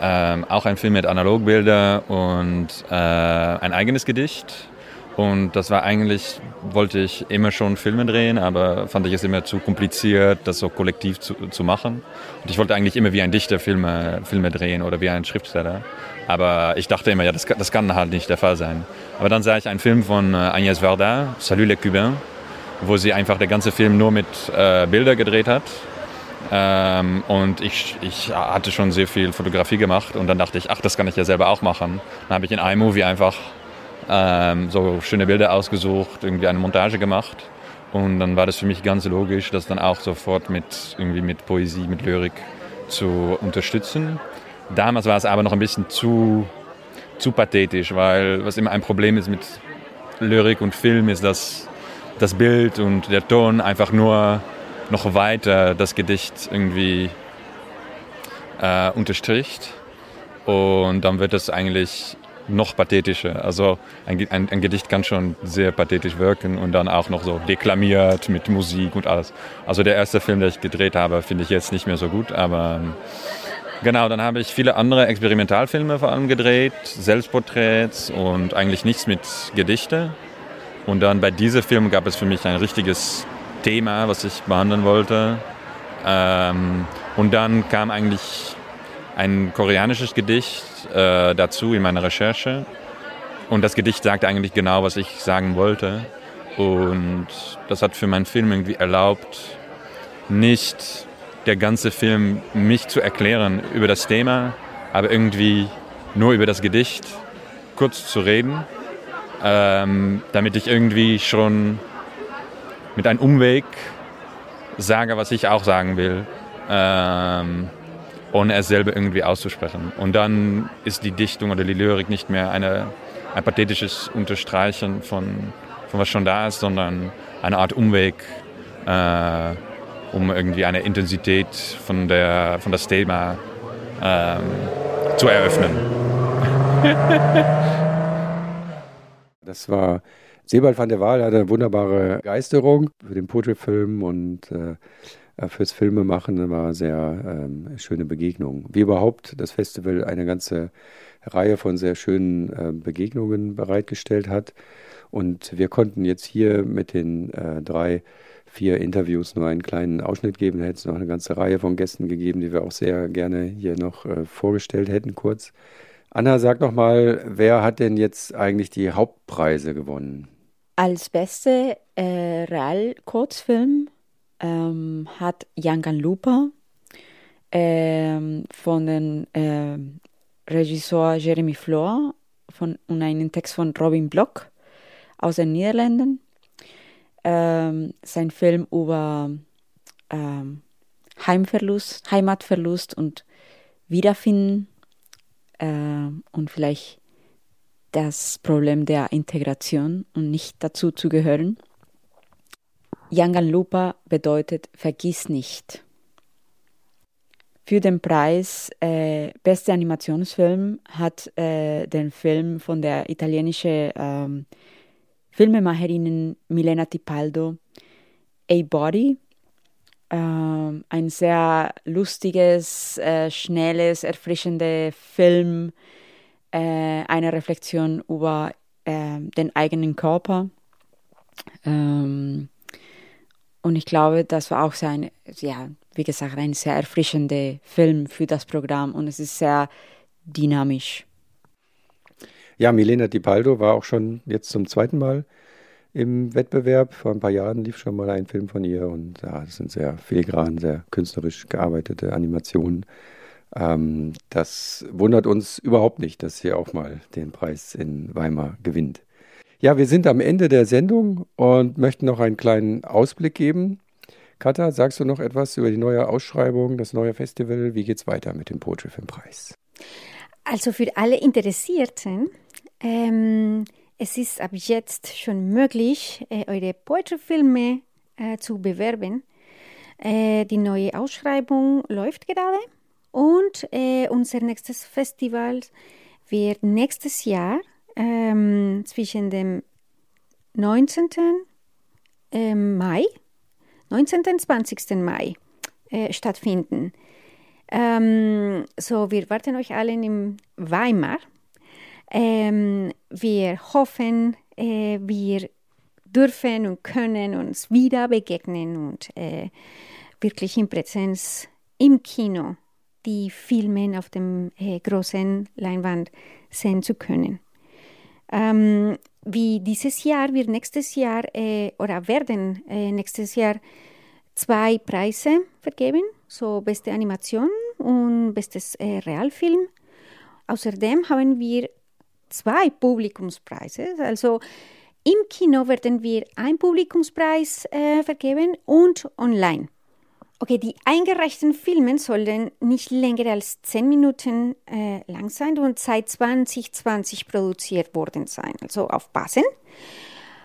ähm, auch ein Film mit Analogbilder und äh, ein eigenes Gedicht und das war eigentlich, wollte ich immer schon Filme drehen, aber fand ich es immer zu kompliziert, das so kollektiv zu, zu machen. Und ich wollte eigentlich immer wie ein Dichter Filme, Filme drehen oder wie ein Schriftsteller. Aber ich dachte immer, ja, das, das kann halt nicht der Fall sein. Aber dann sah ich einen Film von äh, Agnès Varda, Salut les Cubains, wo sie einfach der ganze Film nur mit äh, Bildern gedreht hat. Ähm, und ich, ich hatte schon sehr viel Fotografie gemacht und dann dachte ich, ach, das kann ich ja selber auch machen. Dann habe ich in iMovie einfach ähm, so schöne Bilder ausgesucht, irgendwie eine Montage gemacht. Und dann war das für mich ganz logisch, das dann auch sofort mit, irgendwie mit Poesie, mit Lyrik zu unterstützen. Damals war es aber noch ein bisschen zu, zu pathetisch, weil was immer ein Problem ist mit Lyrik und Film ist, dass das Bild und der Ton einfach nur noch weiter das Gedicht irgendwie äh, unterstricht. Und dann wird es eigentlich noch pathetischer. Also ein, ein, ein, Gedicht kann schon sehr pathetisch wirken und dann auch noch so deklamiert mit Musik und alles. Also der erste Film, den ich gedreht habe, finde ich jetzt nicht mehr so gut, aber ähm, genau, dann habe ich viele andere Experimentalfilme vor allem gedreht, Selbstporträts und eigentlich nichts mit Gedichte. Und dann bei diesem Film gab es für mich ein richtiges Thema, was ich behandeln wollte. Ähm, und dann kam eigentlich ein koreanisches Gedicht äh, dazu in meiner Recherche. Und das Gedicht sagt eigentlich genau, was ich sagen wollte. Und das hat für meinen Film irgendwie erlaubt, nicht der ganze Film mich zu erklären über das Thema, aber irgendwie nur über das Gedicht kurz zu reden, ähm, damit ich irgendwie schon mit einem Umweg sage, was ich auch sagen will. Ähm, ohne es selber irgendwie auszusprechen. Und dann ist die Dichtung oder die Lyrik nicht mehr eine, ein pathetisches Unterstreichen von, von was schon da ist, sondern eine Art Umweg, äh, um irgendwie eine Intensität von, der, von das Thema ähm, zu eröffnen. Das war Sebald van der Waal, hatte eine wunderbare Begeisterung für den Poetry-Film und äh, fürs Filmemachen war sehr ähm, schöne Begegnung. Wie überhaupt das Festival eine ganze Reihe von sehr schönen äh, Begegnungen bereitgestellt hat. Und wir konnten jetzt hier mit den äh, drei, vier Interviews nur einen kleinen Ausschnitt geben. Da hätte es noch eine ganze Reihe von Gästen gegeben, die wir auch sehr gerne hier noch äh, vorgestellt hätten, kurz. Anna, sag noch mal, wer hat denn jetzt eigentlich die Hauptpreise gewonnen? Als beste äh, Real-Kurzfilm ähm, hat Jangan Lupa ähm, von dem äh, Regisseur Jeremy Floor von, und einen Text von Robin Block aus den Niederlanden. Ähm, sein Film über ähm, Heimverlust, Heimatverlust und Wiederfinden äh, und vielleicht das Problem der Integration und nicht dazu zu gehören. Lupa bedeutet vergiss nicht. Für den Preis äh, Beste Animationsfilm hat äh, den Film von der italienischen ähm, Filmemacherin Milena Tipaldo A Body ähm, ein sehr lustiges, äh, schnelles, erfrischender Film, äh, eine Reflexion über äh, den eigenen Körper. Ähm, und ich glaube, das war auch sein, ja, wie gesagt, ein sehr erfrischender Film für das Programm und es ist sehr dynamisch. Ja, Milena Di Baldo war auch schon jetzt zum zweiten Mal im Wettbewerb. Vor ein paar Jahren lief schon mal ein Film von ihr und ja, das sind sehr filigran, sehr künstlerisch gearbeitete Animationen. Ähm, das wundert uns überhaupt nicht, dass sie auch mal den Preis in Weimar gewinnt. Ja, wir sind am Ende der Sendung und möchten noch einen kleinen Ausblick geben. Katha, sagst du noch etwas über die neue Ausschreibung, das neue Festival? Wie geht es weiter mit dem Poetry Film Preis? Also für alle Interessierten, ähm, es ist ab jetzt schon möglich, äh, eure Poetry-Filme äh, zu bewerben. Äh, die neue Ausschreibung läuft gerade und äh, unser nächstes Festival wird nächstes Jahr ähm, zwischen dem 19. Ähm, Mai, 19. und 20. Mai äh, stattfinden. Ähm, so, wir warten euch alle in Weimar ähm, wir hoffen, äh, wir dürfen und können uns wieder begegnen und äh, wirklich in Präsenz im Kino die Filme auf dem äh, großen Leinwand sehen zu können. Ähm, wie dieses Jahr wird nächstes Jahr äh, oder werden äh, nächstes Jahr zwei Preise vergeben, so beste Animation und bestes äh, Realfilm. Außerdem haben wir zwei Publikumspreise. Also im Kino werden wir einen Publikumspreis äh, vergeben und online. Okay, die eingereichten Filme sollen nicht länger als 10 Minuten äh, lang sein und seit 2020 produziert worden sein. Also aufpassen.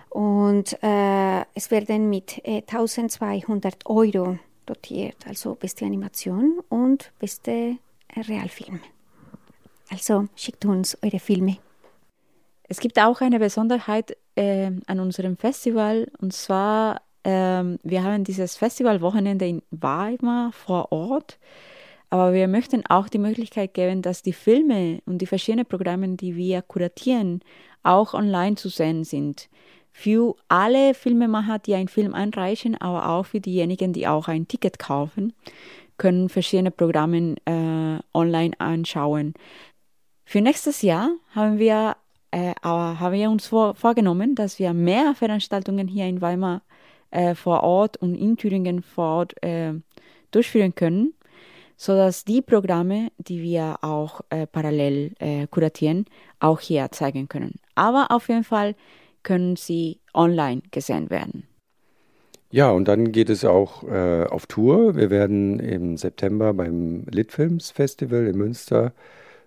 Und äh, es werden mit äh, 1200 Euro dotiert. Also beste Animation und beste äh, Realfilm. Also schickt uns eure Filme. Es gibt auch eine Besonderheit äh, an unserem Festival und zwar, äh, wir haben dieses Festivalwochenende in Weimar vor Ort, aber wir möchten auch die Möglichkeit geben, dass die Filme und die verschiedenen Programme, die wir kuratieren, auch online zu sehen sind. Für alle Filmemacher, die einen Film einreichen, aber auch für diejenigen, die auch ein Ticket kaufen, können verschiedene Programme äh, online anschauen. Für nächstes Jahr haben wir äh, haben wir uns vor, vorgenommen, dass wir mehr Veranstaltungen hier in Weimar äh, vor Ort und in Thüringen vor Ort äh, durchführen können, sodass die Programme, die wir auch äh, parallel äh, kuratieren, auch hier zeigen können. Aber auf jeden Fall können sie online gesehen werden. Ja, und dann geht es auch äh, auf Tour. Wir werden im September beim Litfilms Festival in Münster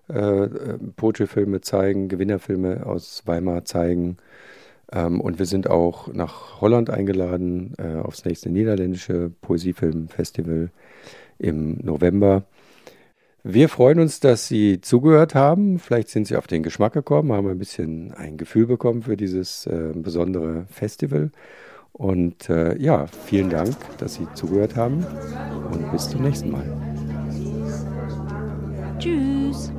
äh, Poetry-Filme zeigen, Gewinnerfilme aus Weimar zeigen. Ähm, und wir sind auch nach Holland eingeladen äh, aufs nächste niederländische Poesiefilmfestival im November. Wir freuen uns, dass Sie zugehört haben. Vielleicht sind Sie auf den Geschmack gekommen, haben ein bisschen ein Gefühl bekommen für dieses äh, besondere Festival. Und äh, ja, vielen Dank, dass Sie zugehört haben und bis zum nächsten Mal. Tschüss.